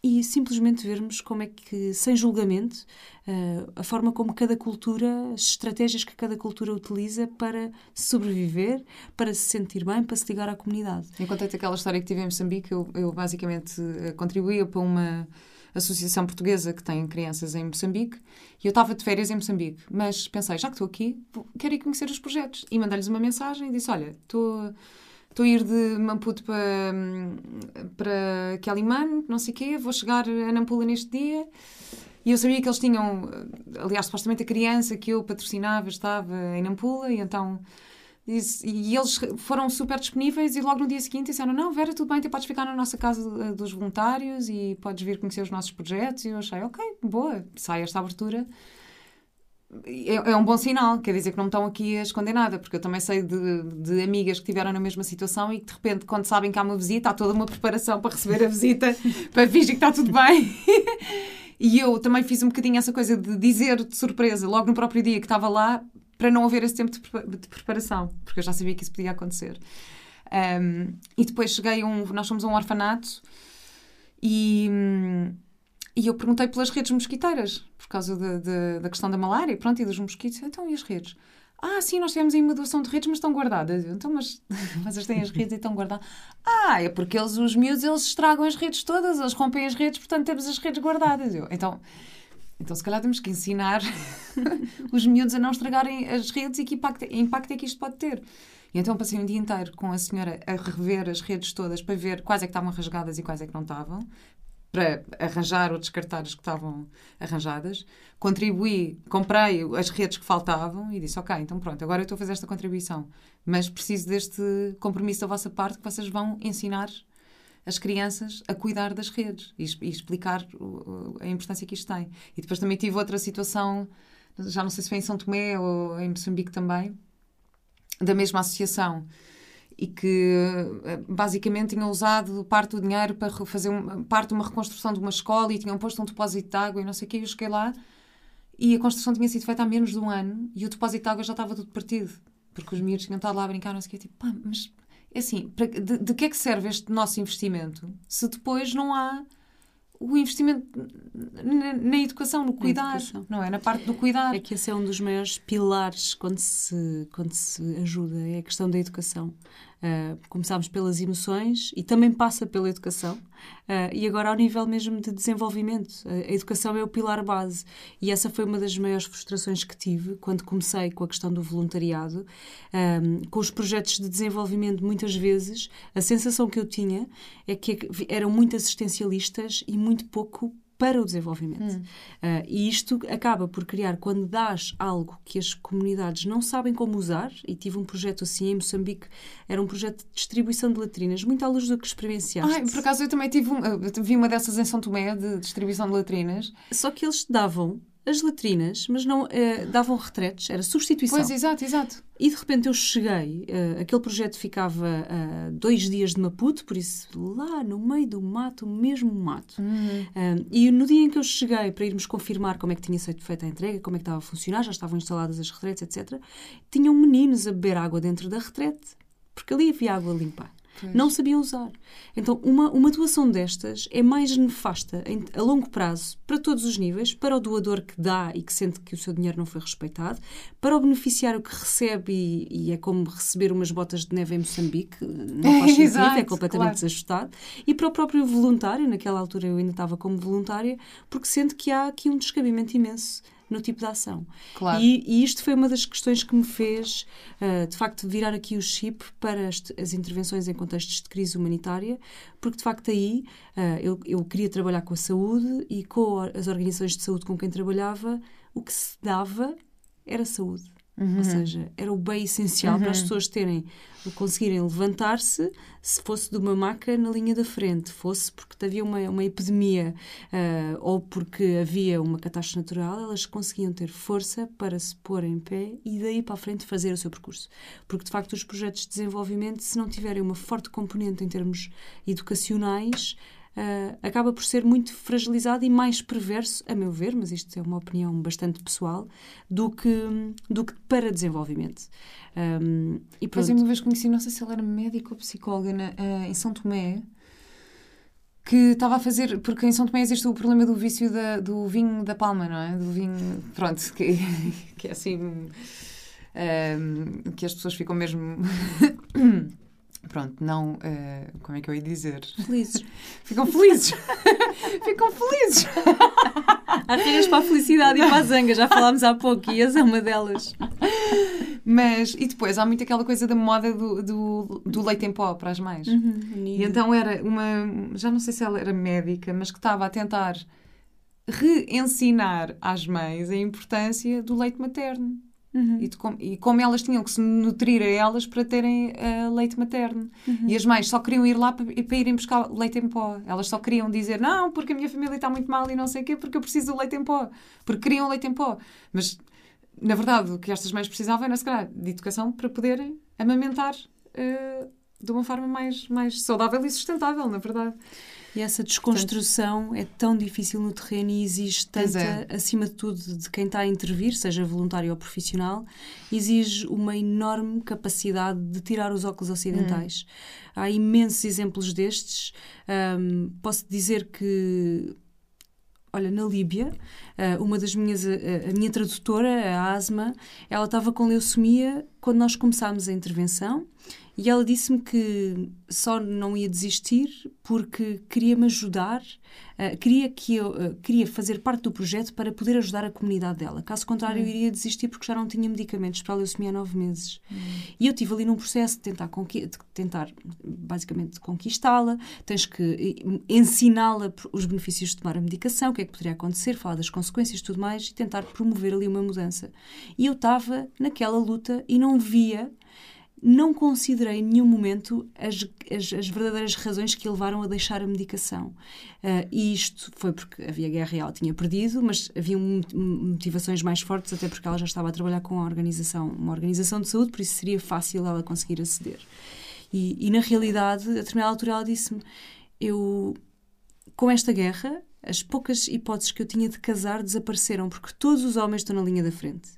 e simplesmente vermos como é que, sem julgamento, uh, a forma como cada cultura, as estratégias que cada cultura utiliza para sobreviver, para se sentir bem, para se ligar à comunidade. Eu contei-te aquela história que tive em Moçambique, eu, eu basicamente uh, contribuía para uma associação portuguesa que tem crianças em Moçambique e eu estava de férias em Moçambique, mas pensei, já que estou aqui, quero ir conhecer os projetos. E mandei-lhes uma mensagem e disse, olha, estou estou a ir de Maputo para, para Quelimane, não sei o quê, vou chegar a Nampula neste dia. E eu sabia que eles tinham, aliás, supostamente a criança que eu patrocinava estava em Nampula, e então. E eles foram super disponíveis e logo no dia seguinte disseram: Não, Vera, tudo bem, tu podes ficar na nossa casa dos voluntários e podes vir conhecer os nossos projetos. E eu achei: Ok, boa, sai esta abertura é, é, um bom sinal, quer dizer que não estão aqui a esconder nada, porque eu também sei de, de amigas que tiveram na mesma situação e que de repente, quando sabem que há uma visita, há toda uma preparação para receber a visita, [LAUGHS] para fingir que está tudo bem. [LAUGHS] e eu também fiz um bocadinho essa coisa de dizer de surpresa, logo no próprio dia que estava lá, para não haver esse tempo de preparação, porque eu já sabia que isso podia acontecer. Um, e depois cheguei a um. Nós somos um orfanato e. E eu perguntei pelas redes mosquiteiras, por causa de, de, da questão da malária pronto, e dos mosquitos. Então, e as redes? Ah, sim, nós tivemos aí uma doação de redes, mas estão guardadas. Então, mas [LAUGHS] vocês têm as redes e estão guardadas? Ah, é porque eles, os miúdos, eles estragam as redes todas, eles rompem as redes, portanto temos as redes guardadas. Eu, então, então, se calhar temos que ensinar [LAUGHS] os miúdos a não estragarem as redes e que impacto, impacto é que isto pode ter. E então passei um dia inteiro com a senhora a rever as redes todas para ver quais é que estavam rasgadas e quais é que não estavam, para arranjar ou descartar as que estavam arranjadas. Contribuí, comprei as redes que faltavam e disse: Ok, então pronto, agora eu estou a fazer esta contribuição, mas preciso deste compromisso da vossa parte que vocês vão ensinar as crianças a cuidar das redes e, e explicar a importância que isto tem. E depois também tive outra situação, já não sei se foi em São Tomé ou em Moçambique também, da mesma associação e que eh, basicamente tinham usado parte do dinheiro para fazer parte de uma reconstrução de uma escola e tinham posto um depósito de água e não sei o que. Eu cheguei lá e a construção tinha sido feita há menos de um ano e o depósito de água já estava tudo partido. Porque os miúdos tinham estado lá a brincar, não sei o que. Tipo, pá, mas é assim, de, de que é que serve este nosso investimento se depois não há o investimento na, na educação, no cuidar, não é? Na parte do cuidar. É que esse é um dos maiores pilares quando se, quando se ajuda, é a questão da educação. Uh, começámos pelas emoções e também passa pela educação. Uh, e agora, ao nível mesmo de desenvolvimento, a educação é o pilar base. E essa foi uma das maiores frustrações que tive quando comecei com a questão do voluntariado. Um, com os projetos de desenvolvimento, muitas vezes, a sensação que eu tinha é que eram muito assistencialistas e muito pouco para o desenvolvimento. Hum. Uh, e isto acaba por criar, quando dás algo que as comunidades não sabem como usar, e tive um projeto assim em Moçambique, era um projeto de distribuição de latrinas, muito à luz do que experienciaste. Ai, por acaso eu também tive um, vi uma dessas em São Tomé, de distribuição de latrinas. Só que eles davam as latrinas, mas não uh, davam retretes, era substituição. Pois, exato, exato. E de repente eu cheguei, uh, aquele projeto ficava uh, dois dias de Maputo, por isso lá no meio do mato, mesmo mato. Uhum. e no dia em que eu cheguei para irmos confirmar como é que tinha sido feita a entrega, como é que estava a funcionar, já estavam instaladas as retretes, etc., tinham meninos a beber água dentro da retrete, porque ali havia água a limpar. Pois. Não sabiam usar. Então, uma, uma doação destas é mais nefasta em, a longo prazo para todos os níveis, para o doador que dá e que sente que o seu dinheiro não foi respeitado, para o beneficiário que recebe e, e é como receber umas botas de neve em Moçambique, não faz [LAUGHS] sentido, é completamente claro. desajustado, e para o próprio voluntário, naquela altura eu ainda estava como voluntária, porque sente que há aqui um descabimento imenso no tipo de ação. Claro. E, e, isto foi uma das questões que me fez, uh, de facto, virar aqui o chip para as, as, intervenções em contextos de crise humanitária, porque, de facto, aí uh, eu, eu queria trabalhar com a saúde e com as organizações de saúde com quem trabalhava, o que se dava era saúde. Uhum. Ou seja, era o bem essencial uhum. para as uhum. pessoas terem, conseguirem levantar-se se fosse de uma maca na linha da frente, fosse porque havia uma, uma epidemia uh, ou porque havia uma catástrofe natural, elas conseguiam ter força para se pôr em pé e daí para a frente fazer o seu percurso. Porque de facto os projetos de desenvolvimento, se não tiverem uma forte componente em termos educacionais, uh, acaba por ser muito fragilizado e mais perverso, a meu ver, mas isto é uma opinião bastante pessoal, do que, do que para desenvolvimento. Um, e pois uma vez conheci, não sei se ela era médica ou psicóloga na, uh, em São Tomé, que estava a fazer, porque em São Tomé existe o problema do vício da, do vinho da palma, não é? Do vinho, pronto, que, [LAUGHS] que é assim. Um, que as pessoas ficam mesmo pronto, não. Uh, como é que eu ia dizer? Felizes. [LAUGHS] Ficam felizes. [LAUGHS] Ficam felizes. Há filhas para a felicidade e para a zanga, já falámos há pouco e essa é uma delas. Mas, e depois, há muito aquela coisa da moda do, do, do leite em pó para as mães. Uhum, e então era uma. Já não sei se ela era médica, mas que estava a tentar reensinar às mães a importância do leite materno. Uhum. E, com, e, como elas tinham que se nutrir a elas para terem uh, leite materno. Uhum. E as mães só queriam ir lá para, para, irem buscar leite em pó. Elas só queriam dizer, não, porque a minha família está muito mal e não sei o quê, porque eu preciso do leite em pó. Porque queriam leite em pó. Mas, na verdade, o que estas mães precisavam era, se calhar, de educação para poderem amamentar uh, de uma forma mais, mais saudável e sustentável, na verdade. E essa desconstrução Portanto, é tão difícil no terreno e exige tanta, é. acima de tudo, de quem está a intervir, seja voluntário ou profissional, exige uma enorme capacidade de tirar os óculos ocidentais. Hum. Há imensos exemplos destes. Um, posso dizer que olha, na Líbia, uma das minhas, a minha tradutora, a Asma, ela estava com leucemia quando nós começámos a intervenção e ela disse-me que só não ia desistir porque queria me ajudar, uh, queria que eu uh, queria fazer parte do projeto para poder ajudar a comunidade dela. Caso contrário, eu iria desistir porque já não tinha medicamentos para a leucemia há nove meses. Hum. E eu tive ali num processo de tentar, de tentar basicamente conquistá-la, tens que ensiná-la os benefícios de tomar a medicação, o que é que poderia acontecer, falar das consequências e tudo mais e tentar promover ali uma mudança. E eu estava naquela luta e não via não considerei em nenhum momento as, as, as, verdadeiras razões que levaram a deixar a medicação. Uh, e isto foi porque havia guerra ela tinha perdido, mas havia motivações mais fortes, até porque ela já estava a trabalhar com a organização, uma organização de saúde, por isso seria fácil ela conseguir aceder. E, e na realidade, a determinada altura, ela disse-me: Eu, com esta guerra, as poucas hipóteses que eu tinha de casar desapareceram, porque todos os homens estão na linha da frente.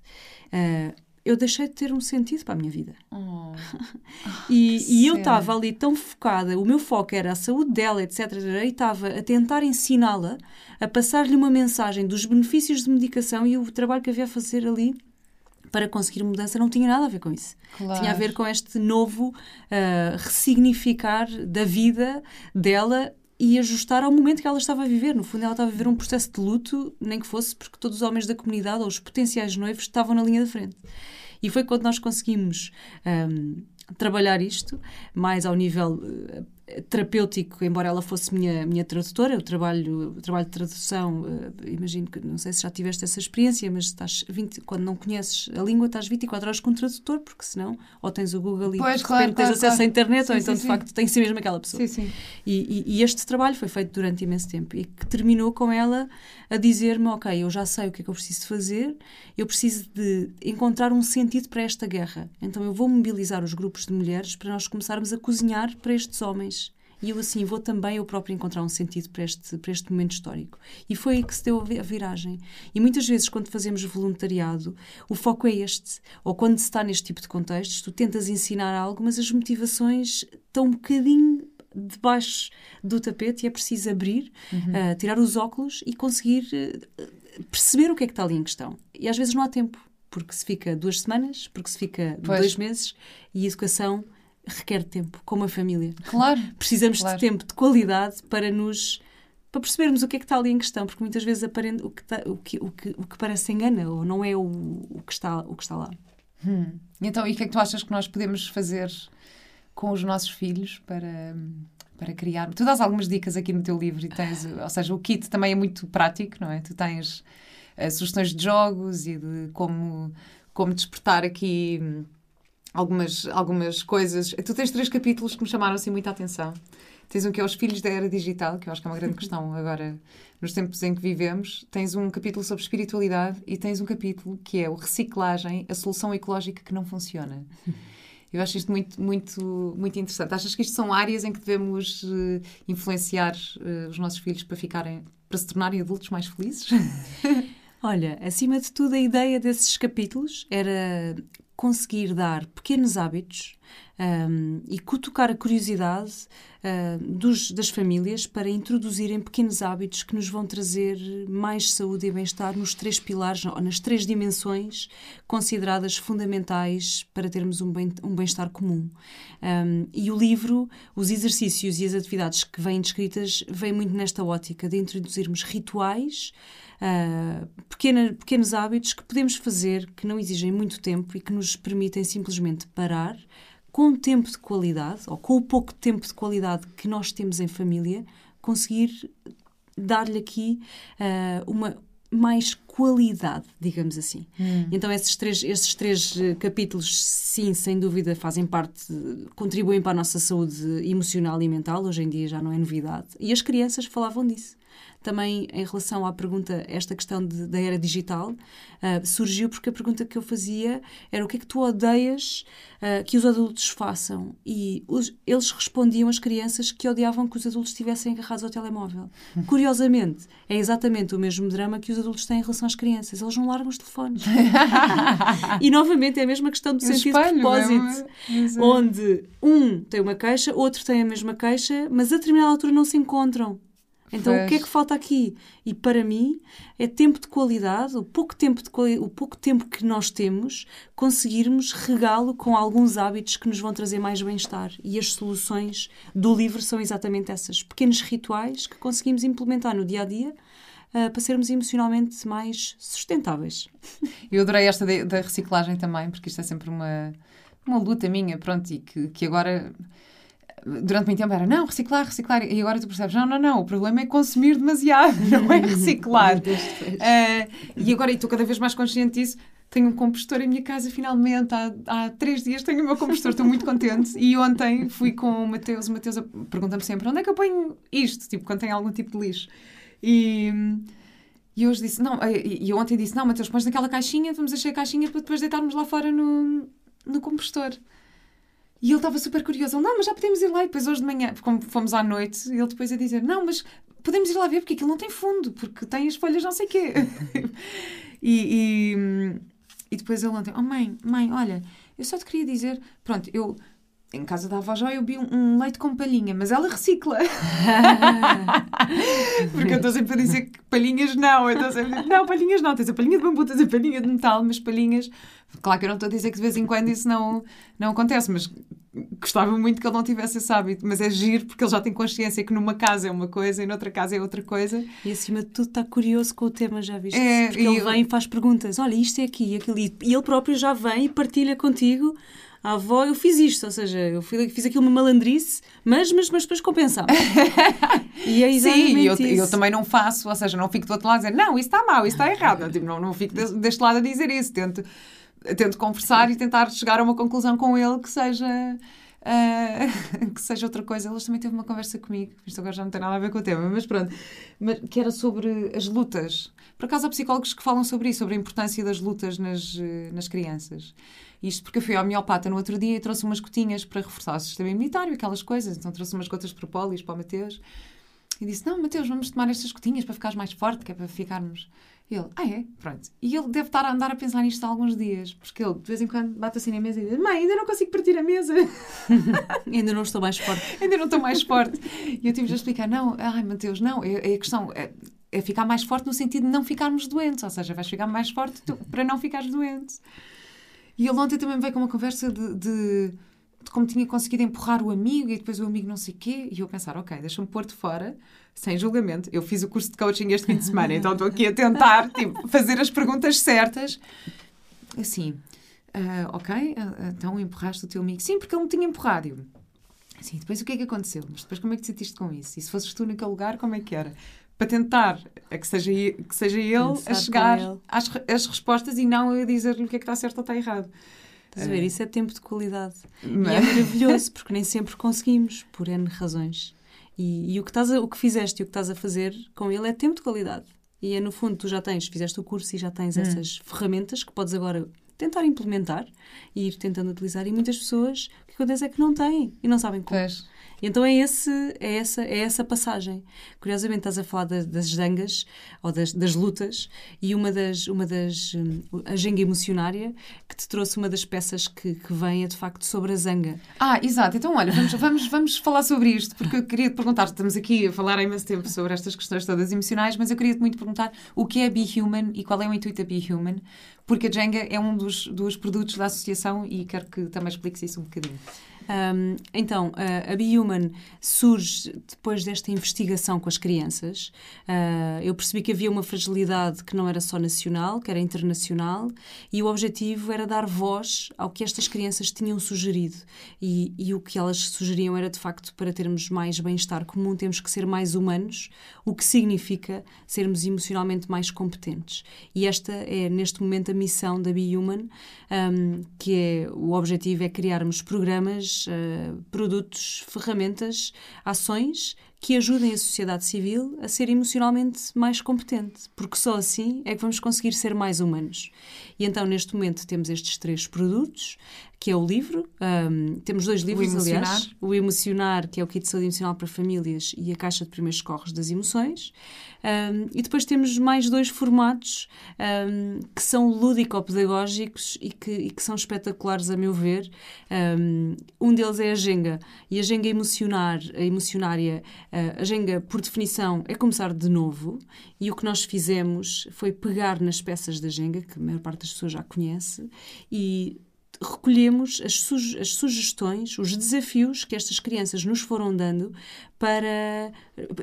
Uh, eu deixei de ter um sentido para a minha vida. Oh. [LAUGHS] e, e eu estava ali tão focada, o meu foco era a saúde dela, etc. E estava a tentar ensiná-la, a passar-lhe uma mensagem dos benefícios de medicação e o trabalho que havia a fazer ali para conseguir mudança não tinha nada a ver com isso. Claro. Tinha a ver com este novo uh, ressignificar da vida dela e ajustar ao momento que ela estava a viver. No fundo, ela estava a viver um processo de luto, nem que fosse porque todos os homens da comunidade ou os potenciais noivos estavam na linha da frente. E foi quando nós conseguimos um, trabalhar isto, mais ao nível uh, terapêutico, embora ela fosse minha, minha tradutora, o trabalho, o trabalho de tradução, uh, imagino que, não sei se já tiveste essa experiência, mas estás 20, quando não conheces a língua, estás 24 horas com o tradutor, porque senão, ou tens o Google e pois, de claro, repente claro, tens claro, acesso à internet, sim, ou então sim, de sim. facto tens mesmo aquela pessoa. E, e, e, este trabalho foi feito durante imenso tempo e que terminou com ela a dizer-me: Ok, eu já sei o que é que eu preciso de fazer, eu preciso de encontrar um sentido para esta guerra. Então eu vou mobilizar os grupos de mulheres para nós começarmos a cozinhar para estes homens e eu assim vou também eu próprio encontrar um sentido para este, para este momento histórico. E foi aí que se deu a viragem. E muitas vezes, quando fazemos voluntariado, o foco é este. Ou quando se está neste tipo de contextos, tu tentas ensinar algo, mas as motivações estão um bocadinho debaixo do tapete e é preciso abrir, uhum. uh, tirar os óculos e conseguir uh, perceber o que é que está ali em questão. E às vezes não há tempo, porque se fica duas semanas, porque se fica pois. dois meses e a educação requer tempo, como a família. Claro. Precisamos claro. de tempo de qualidade para nos para percebermos o que é que está ali em questão, porque muitas vezes aparente, o, que está, o, que, o, que, o que parece engana ou não é o, o, que, está, o que está lá. Hum. Então, e o que é que tu achas que nós podemos fazer com os nossos filhos para, para criar? Tu dás algumas dicas aqui no teu livro e tens, [SIGHS] ou seja, o kit também é muito prático, não é? Tu tens uh, sugestões de jogos e de como, como despertar aqui algumas, algumas coisas. Tu tens três capítulos que me chamaram assim muita atenção. Tens um que é os filhos da era digital, que eu acho que é uma grande [LAUGHS] questão agora nos tempos em que vivemos. Tens um capítulo sobre espiritualidade e tens um capítulo que é o reciclagem, a solução ecológica que não funciona. Eu acho isto muito, muito, muito interessante. Achas que isto são áreas em que devemos uh, influenciar uh, os nossos filhos para ficarem, para se tornarem adultos mais felizes? Olha, acima de tudo, a ideia desses capítulos era conseguir dar pequenos hábitos um, e cutucar a curiosidade uh, dos, das famílias para introduzirem pequenos hábitos que nos vão trazer mais saúde e bem-estar nos três pilares, ou nas três dimensões consideradas fundamentais para termos um, bem, um bem-estar comum. Um, e o livro, os exercícios e as atividades que vêm descritas, vêm muito nesta ótica de introduzirmos rituais uh, pequena, pequenos hábitos que podemos fazer, que não exigem muito tempo e que nos permitem simplesmente parar com tempo de qualidade, ou com o pouco tempo de qualidade que nós temos em família, conseguir dar-lhe aqui uh, uma mais qualidade, digamos assim. Hum. Então esses três, esses três uh, capítulos, sim, sem dúvida, fazem parte, contribuem para a nossa saúde emocional e mental. Hoje em dia já não é novidade. E as crianças falavam disso também em relação à pergunta, esta questão de, da era digital, uh, surgiu porque a pergunta que eu fazia era o que é que tu odeias uh, que os adultos façam? E os, eles respondiam às crianças que odiavam que os adultos estivessem agarrados ao telemóvel. [LAUGHS] Curiosamente, é exatamente o mesmo drama que os adultos têm em relação às crianças. Eles não largam os telefones. [LAUGHS] e novamente é a mesma questão do sentido espelho, de propósito, é? onde um tem uma queixa, outro tem a mesma queixa, mas a determinada altura não se encontram Então, Pois. o que é que falta aqui? E para mim, é tempo de qualidade, o pouco tempo, de o pouco tempo que nós temos, conseguirmos regá-lo com alguns hábitos que nos vão trazer mais bem-estar. E as soluções do livro são exatamente essas. Pequenos rituais que conseguimos implementar no dia a dia ah, para sermos emocionalmente mais sustentáveis. [LAUGHS] Eu adorei esta da reciclagem também, porque isto é sempre uma, uma luta minha, pronto, e que, que agora, durante muito tempo era, não, reciclar, reciclar, e agora tu percebes, não, não, não, o problema é consumir demasiado, [LAUGHS] não é reciclar. Ah, e agora, estou cada vez mais consciente disso, tenho um compostor em minha casa finalmente, há, há três dias tenho o meu compostor, estou muito contente, e ontem fui com o Mateus, o Mateus pergunta-me sempre, onde é que eu ponho isto, tipo, quando tem algum tipo de lixo. E... E hoje disse, não, e ontem disse, não, Mateus, pões naquela caixinha, vamos encher a caixinha para depois deitarmos lá fora no, no compostor. E ele estava super curioso. Ele, não, mas já podemos ir lá. E depois hoje de manhã, como fomos à noite, ele depois a dizer, não, mas podemos ir lá ver porque aquilo não tem fundo, porque tem as folhas não sei quê. [LAUGHS] e, e, e depois ele ontem, oh mãe, mãe, olha, eu só te queria dizer, pronto, eu... Em casa da avó já eu vi um, um leite com palhinha, mas ela recicla. [LAUGHS] Porque eu estou sempre a dizer que palhinhas não. Eu estou sempre a dizer, não, palhinhas não. Tens a palhinha de bambu, tens a palhinha de metal, mas palhinhas. Claro que eu não estou a dizer que de vez em quando isso não, não acontece, mas gostava muito que ele não tivesse esse hábito. Mas é giro porque ele já tem consciência que numa casa é uma coisa e noutra casa é outra coisa. E acima de tudo está curioso com o tema, já viste? É, Porque ele eu- vem e faz perguntas, olha, isto é aqui e aquilo. E ele próprio já vem e partilha contigo. A avó, eu fiz isto, ou seja, eu fiz aquilo uma malandrice, mas, mas, mas depois compensava. [LAUGHS] e é exatamente Sim, eu, isso. eu também não faço, ou seja, não fico do outro lado a dizer não, isso está mal, isso está errado. Não, [LAUGHS] tipo, não, não fico deste lado a dizer isso. Tento, tento conversar e tentar chegar a uma conclusão com ele que seja. ah, [LAUGHS] que seja outra coisa. Ele hoje também teve uma conversa comigo, isto agora já não tem nada a ver com o tema, mas pronto, mas, que era sobre as lutas. Por acaso há psicólogos que falam sobre isso, sobre a importância das lutas nas, eh, nas crianças. Isto porque eu fui ao homeopata no outro dia e trouxe umas gotinhas para reforçar o sistema imunitário, aquelas coisas. Então trouxe umas gotas de propólis para o Mateus. E disse: Não, Mateus, vamos tomar estas gotinhas para ficares mais forte, que é para ficarmos. E ele: Ah, é? Pronto. E ele deve estar a andar a pensar nisto há alguns dias, porque ele de vez em quando bate assim na mesa e diz: Mãe, ainda não consigo partir a mesa, [LAUGHS] [LAUGHS] Ainda não estou mais forte. ainda não estou mais forte. E eu tive de explicar: Não, ai, Mateus, não, é, é a questão. É, é ficar mais forte no sentido de não ficarmos doentes, ou seja, vais ficar mais forte tu- para não ficares doente. E ele ontem também veio com uma conversa de, de, de como tinha conseguido empurrar o amigo e depois o amigo não sei o quê. E eu a pensar, ok, deixa-me pôr de fora, sem julgamento. Eu fiz o curso de coaching este fim de semana, então estou aqui a tentar [LAUGHS] tipo, fazer as perguntas certas. Assim, ah, ok, ah, então empurraste o teu amigo. Sim, porque ele me tinha empurrado. Assim, depois o que é que aconteceu? Mas depois como é que te sentiste com isso? E se fosses tu naquele lugar, como é que era? Para tentar a que seja, que seja ele Pensar a chegar ele. às, re- às respostas e não a dizer-lhe o que é que está certo ou está errado. Estás a ver? Isso é tempo de qualidade. E é Mas- maravilhoso, porque nem sempre conseguimos, por N razões. E, e o, que estás a- o que fizeste e o que estás a fazer com ele é tempo de qualidade. E é no fundo, tu já tens, fizeste o curso e já tens Hum. essas ferramentas que podes agora tentar implementar e ir tentando utilizar. E muitas pessoas, o que acontece é que não têm e não sabem como. Pois. Então é, esse, é, essa, é essa passagem. Curiosamente, estás a falar da- das zangas ou das, das lutas, e uma das, uma das hum, a jenga emocionária, que te trouxe uma das peças que, que vem é de facto sobre a zanga. Ah, exato. Então, olha, vamos, vamos, vamos falar sobre isto, porque eu queria te perguntar, estamos aqui a falar há imenso tempo sobre estas questões todas emocionais, mas eu queria te muito perguntar o que é Be Human e qual é o intuito da Be Human, porque a Jenga é um dos, dos produtos da associação e quero que também expliques isso um bocadinho. Um, então, a, a Be Human surge depois desta investigação com as crianças. Uh, eu percebi que havia uma fragilidade que não era só nacional, que era internacional, e o objetivo era dar voz ao que estas crianças tinham sugerido. E, e o que elas sugeriam era, de facto, para termos mais bem-estar comum, temos que ser mais humanos, o que significa sermos emocionalmente mais competentes. E esta é, neste momento, a missão da Be Human, um, que é o objetivo é criarmos programas, uh, produtos, ferramentas, ações que ajudem a sociedade civil a ser emocionalmente mais competente, porque só assim é que vamos conseguir ser mais humanos. E então, neste momento, temos estes três produtos, que é o livro, um, temos dois livros, Emocionar. aliás, o Emocionar, que é o kit de saúde emocional para famílias, e a Caixa de Primeiros Socorros das Emoções. Um, e depois temos mais dois formatos um, que são lúdico-pedagógicos e que, e que são espetaculares, a meu ver. Um, um deles é a Jenga. E a Jenga emocionar, a emocionária Uh, a Jenga, por definição, é começar de novo e o que nós fizemos foi pegar nas peças da Jenga, que a maior parte das pessoas já conhece, e recolhemos as, suge as, sugestões, os desafios que estas crianças nos foram dando para,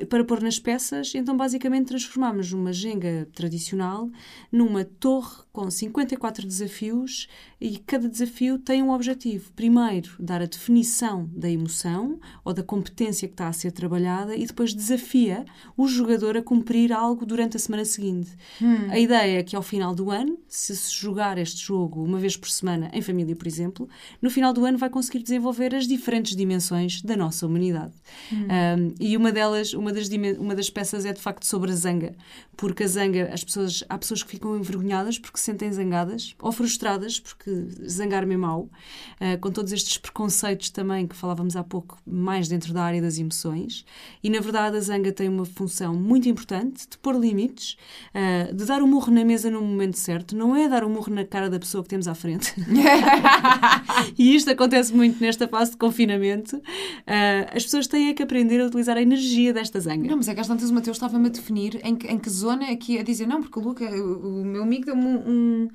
para pôr nas peças. Então, basicamente, transformamos uma jenga tradicional numa torre com 54 desafios e cada desafio tem um objetivo. Primeiro, dar a definição da emoção ou da competência que está a ser trabalhada e depois desafia o jogador a cumprir algo durante a semana seguinte. Hum. A ideia é que ao final do ano, se se jogar este jogo uma vez por semana em família, por exemplo, no final do ano vai conseguir desenvolver as diferentes dimensões da nossa humanidade. Hum. Um, e uma delas, uma das, uma das peças é de facto sobre a zanga, porque a zanga, as pessoas, há pessoas que ficam envergonhadas porque se sentem zangadas ou frustradas porque zangar-me é mau, uh, com todos estes preconceitos também que falávamos há pouco, mais dentro da área das emoções. E na verdade a zanga tem uma função muito importante de pôr limites, uh, de dar o um murro na mesa no momento certo, não é dar o um murro na cara da pessoa que temos à frente. [LAUGHS] e isto acontece muito nesta fase de confinamento. Uh, as pessoas têm que aprender a utilizar a energia desta zanga. Não, mas é que às tantas o Mateus estava-me a definir em que, em que zona é que a dizer, não, porque o Luca, o meu amigo deu-me um, um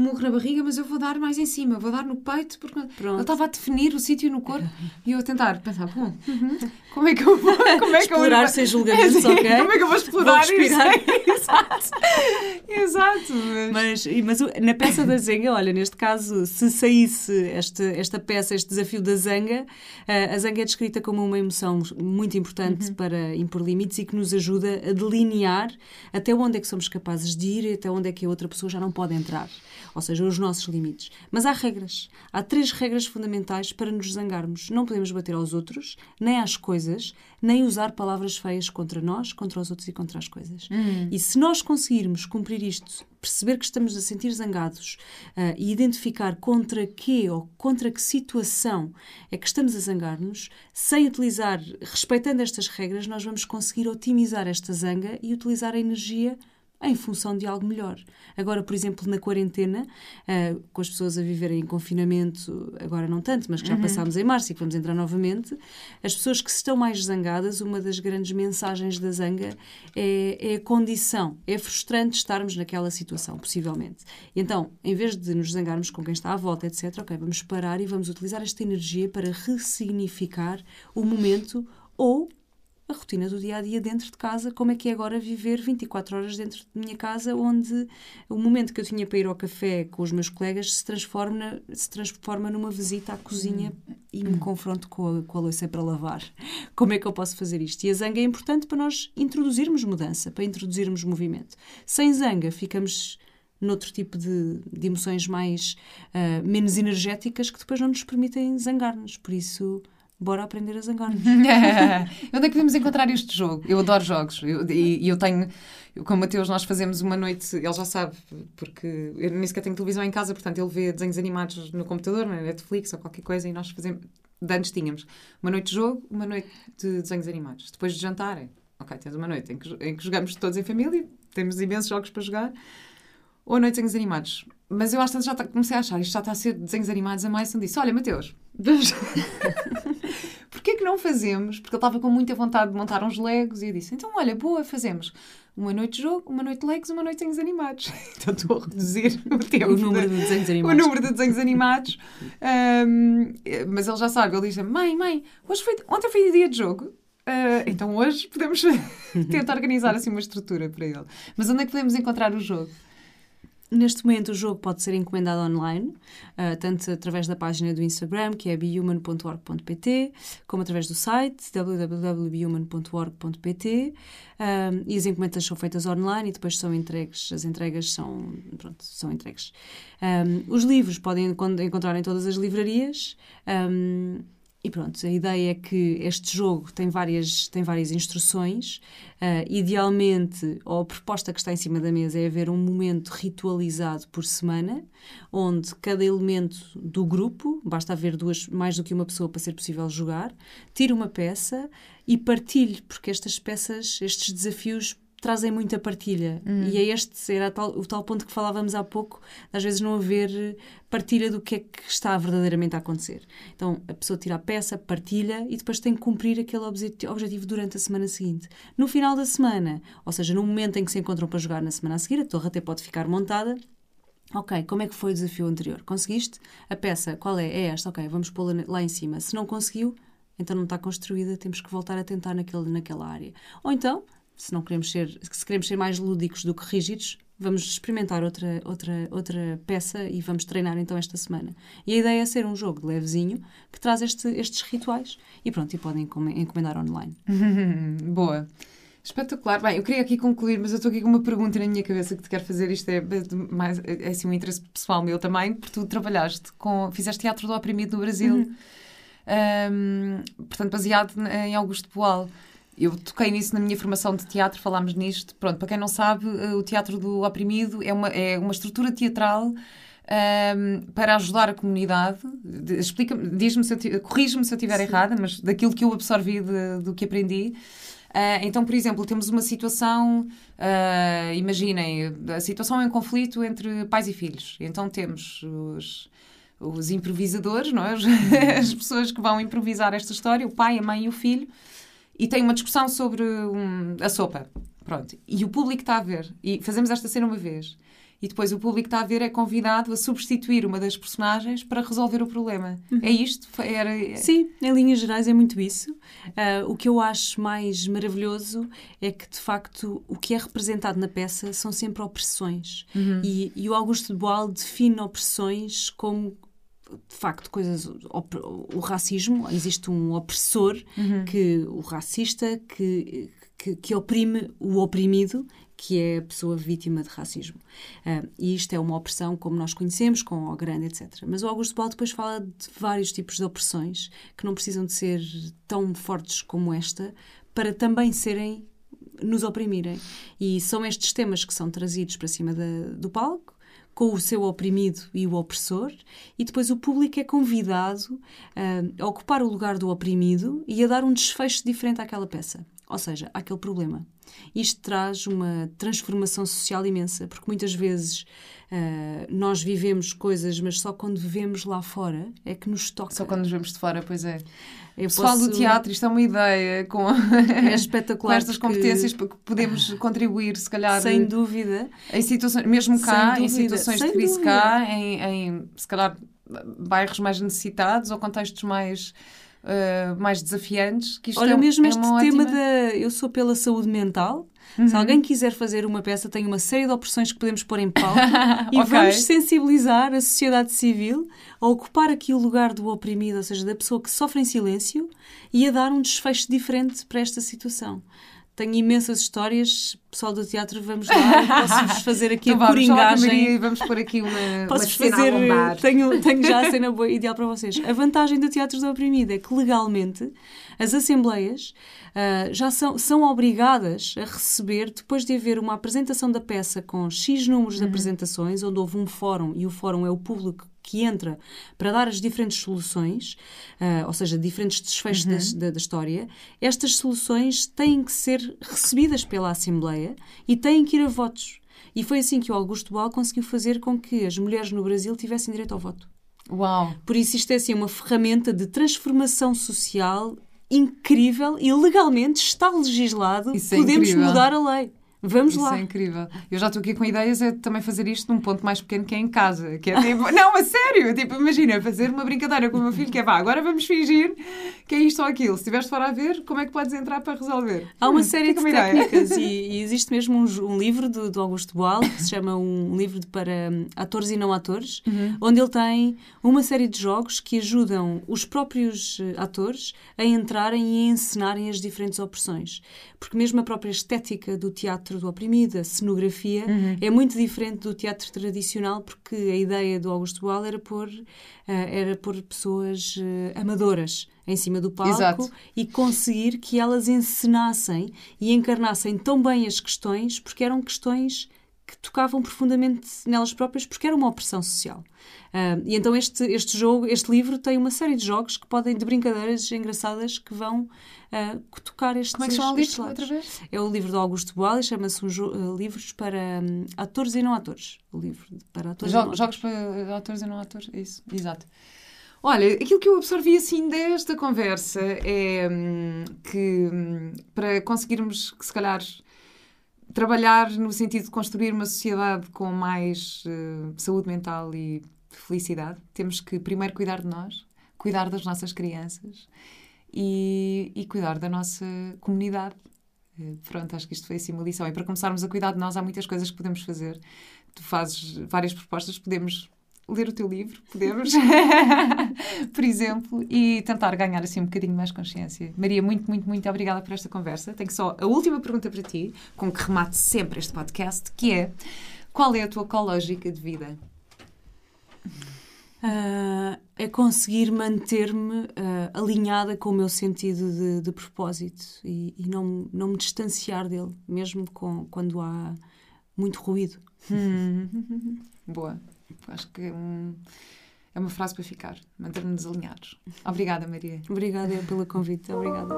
um murro na barriga, mas eu vou dar mais em cima, vou dar no peito, porque Pronto. ele estava a definir o sítio no corpo [LAUGHS] e eu a tentar pensar, bom, uhum, como é que eu vou. Como é que explorar eu [LAUGHS] sem julgamentos, é, ok? Como é que eu vou explorar vou isso? [LAUGHS] Exato. Exato. Mas, mas, mas na peça da Zenga, olha, neste caso, se saísse esta, esta peça, este desafio da Zanga, a Zanga é descrita como uma emoção muito importante uhum. para impor limites e que nos ajuda a delinear até onde é que somos capazes de ir e até onde é que a outra pessoa já não pode entrar ou seja, os nossos limites. Mas há regras. Há três regras fundamentais para nos zangarmos. Não podemos bater aos outros, nem às coisas, nem usar palavras feias contra nós, contra os outros e contra as coisas. Uhum. E se nós conseguirmos cumprir isto, perceber que estamos a sentir zangados uh, e identificar contra que ou contra que situação é que estamos a zangar-nos, sem utilizar, respeitando estas regras, nós vamos conseguir otimizar esta zanga e utilizar a energia em função de algo melhor. Agora, por exemplo, na quarentena, uh, com as pessoas a viverem em confinamento, agora não tanto, mas que já uhum. passámos em março e que vamos entrar novamente, as pessoas que estão mais zangadas, uma das grandes mensagens da zanga é, é a condição. É frustrante estarmos naquela situação, possivelmente. E então, em vez de nos zangarmos com quem está à volta, etc., ok, vamos parar e vamos utilizar esta energia para ressignificar o momento ou a rotina do dia a dia dentro de casa, como é que é agora viver 24 horas dentro de minha casa, onde o momento que eu tinha para ir ao café com os meus colegas se transforma, se transforma numa visita à cozinha hum. e me confronto com a, com a louça para lavar. [LAUGHS] Como é que eu posso fazer isto? E a zanga é importante para nós introduzirmos mudança, para introduzirmos movimento. Sem zanga, ficamos noutro tipo de, de emoções mais uh, menos energéticas que depois não nos permitem zangar-nos. Por isso bora aprender a zangar-nos. [LAUGHS] Onde é que podemos encontrar este jogo? Eu adoro jogos. Eu, e, e, eu tenho, eu, com o Mateus, nós fazemos uma noite, ele já sabe, porque eu nem sequer tenho televisão em casa, portanto ele vê desenhos animados no computador, na Netflix ou qualquer coisa, e nós fazemos. De antes tínhamos uma noite de jogo, uma noite de desenhos animados. Depois de jantar, é, ok, temos uma noite em que, em que jogamos todos em família, temos imensos jogos para jogar, ou a noite de desenhos animados. Mas eu acho que já tá, comecei a achar, isto já está a ser desenhos animados a mais, e disse: Olha, Mateus, não [LAUGHS] fazemos? Porque ele estava com muita vontade de montar uns legos e eu disse: então, olha, boa, fazemos uma noite de jogo, uma noite de legos, uma noite de desenhos animados. [LAUGHS] Então estou a reduzir o tempo. O número de, de desenhos [LAUGHS] animados. O número de desenhos animados. um, mas ele já sabe, ele diz: mãe, mãe, hoje foi, ontem foi dia de jogo. Uh, então hoje podemos [LAUGHS] tentar organizar assim uma estrutura para ele. Mas onde é que podemos encontrar o jogo? Neste momento, o jogo pode ser encomendado online, uh, tanto através da página do Instagram, que é behuman.org.pt, como através do site www.behuman.org.pt. Uh, e as encomendas são feitas online e depois são entregues. As entregas são, pronto, são entregues. Um, os livros podem encontrar em todas as livrarias. Um, e pronto, a ideia é que este jogo tem várias, tem várias instruções. Uh, idealmente, ou a proposta que está em cima da mesa é haver um momento ritualizado por semana, onde cada elemento do grupo, basta haver duas, mais do que uma pessoa para ser possível jogar, tire uma peça e partilhe, porque estas peças, estes desafios trazem muita partilha. Hum. E é este, era tal, o tal ponto que falávamos há pouco, às vezes não haver partilha do que é que está verdadeiramente a acontecer. Então, a pessoa tira a peça, partilha e depois tem que cumprir aquele obje- objetivo durante a semana seguinte. No final da semana, ou seja, no momento em que se encontram para jogar na semana a seguir, a torre até pode ficar montada. Ok, como é que foi o desafio anterior? Conseguiste? A peça, qual é? É esta, ok, vamos pô-la lá em cima. Se não conseguiu, então não está construída, temos que voltar a tentar naquele, naquela área. Ou então, se não queremos ser, se queremos ser mais lúdicos do que rígidos, vamos experimentar outra, outra, outra peça e vamos treinar então esta semana. E a ideia é ser um jogo levezinho que traz este- estes rituais e pronto, e podem encome- encomendar online. [LAUGHS] Boa. Espetacular. Bem, eu queria aqui concluir, mas eu estou aqui com uma pergunta na minha cabeça que te quero fazer. Isto é, mais, é assim um interesse pessoal meu também, porque tu trabalhaste com. fizeste teatro do oprimido no Brasil. Ahm, portanto, baseado em Augusto Boal. Eu toquei nisso na minha formação de teatro, falámos nisto. Pronto, para quem não sabe, eh, o Teatro do Oprimido é uma, é uma estrutura teatral ahm, para ajudar a comunidade. Diz-me se eu corrige-me se eu estiver errada, mas daquilo que eu absorvi de- do que aprendi. Ah, então, por exemplo, temos uma situação, ah, imaginem, a situação é um conflito entre pais e filhos. Então temos os, os improvisadores, não é? [LAUGHS] As pessoas que vão improvisar esta história, o pai, a mãe e o filho, e tem uma discussão sobre um, a sopa. Pronto. E o público está a ver. E fazemos esta cena uma vez. E depois o público está a ver é convidado a substituir uma das personagens para resolver o problema. É isto? Era, Sim, em linhas gerais é muito isso. Ah, o que eu acho mais maravilhoso é que, de facto, o que é representado na peça são sempre opressões. E, e o Augusto de Boal define opressões como, de facto, coisas. O racismo, existe um opressor, que, o racista, que, que, que oprime o oprimido. Que é a pessoa vítima de racismo. Ah, e isto é uma opressão como nós conhecemos, com o grande, etc. Mas o Augusto Boal depois fala de vários tipos de opressões que não precisam de ser tão fortes como esta para também serem nos oprimirem. E são estes temas que são trazidos para cima da- do palco, com o seu oprimido e o opressor, e depois o público é convidado ah, a ocupar o lugar do oprimido e a dar um desfecho diferente àquela peça, ou seja, àquele problema. Isto traz uma transformação social imensa, porque muitas vezes ah, nós vivemos coisas, mas só quando vivemos lá fora é que nos toca. Só quando nos vemos de fora, pois é. Eu Pessoal do posso- teatro, isto é uma ideia com, [LAUGHS] É com espetacular. estas porque, competências que podemos contribuir, se calhar, Sem dúvida. em situações, mesmo cá, em situações de crise dúvida. cá, em, em, se calhar bairros mais necessitados ou contextos mais, eh, mais desafiantes. Que isto Olha, é, mesmo é este tema ótima- da. Eu sou pela saúde mental. Uhum. Se alguém quiser fazer uma peça, tem uma série de opções que podemos pôr em palco [LAUGHS] e Ok. vamos sensibilizar a sociedade civil a ocupar aqui o lugar do oprimido, ou seja, da pessoa que sofre em silêncio e a dar um desfecho diferente para esta situação. Tenho imensas histórias, pessoal do teatro, vamos lá, posso-vos fazer aqui [LAUGHS] Então a vamos Maria coringagem. e vamos pôr aqui uma, uma Posso cena fazer. lombar. Tenho, tenho já a [LAUGHS] cena boa, ideal para vocês. A vantagem do Teatro do Oprimido é que legalmente as assembleias ah, já são, são obrigadas a receber, depois de haver uma apresentação da peça com X números de apresentações, onde houve um fórum e o fórum é o público que entra para dar as diferentes soluções, ah, ou seja, diferentes desfechos das- da, da história, estas soluções têm que ser recebidas pela Assembleia e têm que ir a votos. E foi assim que o Augusto Boal conseguiu fazer com que as mulheres no Brasil tivessem direito ao voto. Uau! Por isso isto é assim uma ferramenta de transformação social incrível e legalmente está legislado. Isso é Podemos incrível. mudar a lei. Vamos Isso lá. é incrível. Eu já estou aqui com ideias é de também fazer isto num ponto mais pequeno que é em casa. Que é tipo, [LAUGHS] não, a sério! Tipo, imagina, fazer uma brincadeira com o meu filho que é vá, agora vamos fingir que é isto ou aquilo. Se estiveres fora a ver, como é que podes entrar para resolver? Há uma Hum, série de técnicas e, [LAUGHS] e existe mesmo um, um livro do, do Augusto Boal que se chama um livro de- para hum, atores e não atores, Uhum. onde ele tem uma série de jogos que ajudam os próprios eh, atores a entrarem e a encenarem as diferentes opressões. Porque mesmo a própria estética do teatro do oprimido, a cenografia, Uhum. é muito diferente do teatro tradicional, porque a ideia do Augusto Boal era pôr, eh, era pôr pessoas eh, amadoras em cima do palco Exato. e conseguir que elas encenassem e encarnassem tão bem as questões, porque eram questões que tocavam profundamente nelas próprias porque era uma opressão social. Uh, e então este, este jogo, este livro tem uma série de jogos que podem, de brincadeiras engraçadas que vão uh, tocar estes Como é que chama o livro outra vez? É o livro do Augusto Boal e chama-se uh, Livros para um, Atores e Não Atores. O livro para atores Jogos, jogos para atores e não atores, isso, exato. Olha, aquilo que eu absorvi assim desta conversa é hum, que hum, para conseguirmos, que se calhar, trabalhar no sentido de construir uma sociedade com mais uh, saúde mental e felicidade, temos que primeiro cuidar de nós, cuidar das nossas crianças e, e cuidar da nossa comunidade. Uh, pronto, acho que isto foi assim uma lição. E para começarmos a cuidar de nós, há muitas coisas que podemos fazer. Tu fazes várias propostas, podemos ler o teu livro, podemos, [LAUGHS] por exemplo, e tentar ganhar assim um bocadinho mais consciência. Maria, muito, muito, muito obrigada por esta conversa. Tenho só a última pergunta para ti, com que remate sempre este podcast, que é qual é a tua ecológica de vida? Uh, é conseguir manter-me uh, alinhada com o meu sentido de, de propósito e, e, não, não me distanciar dele, mesmo com, quando há muito ruído. Hum. [LAUGHS] Boa. Acho que é, é uma frase para ficar, manter-nos alinhados. Obrigada, Maria. Obrigada pelo convite. Obrigada.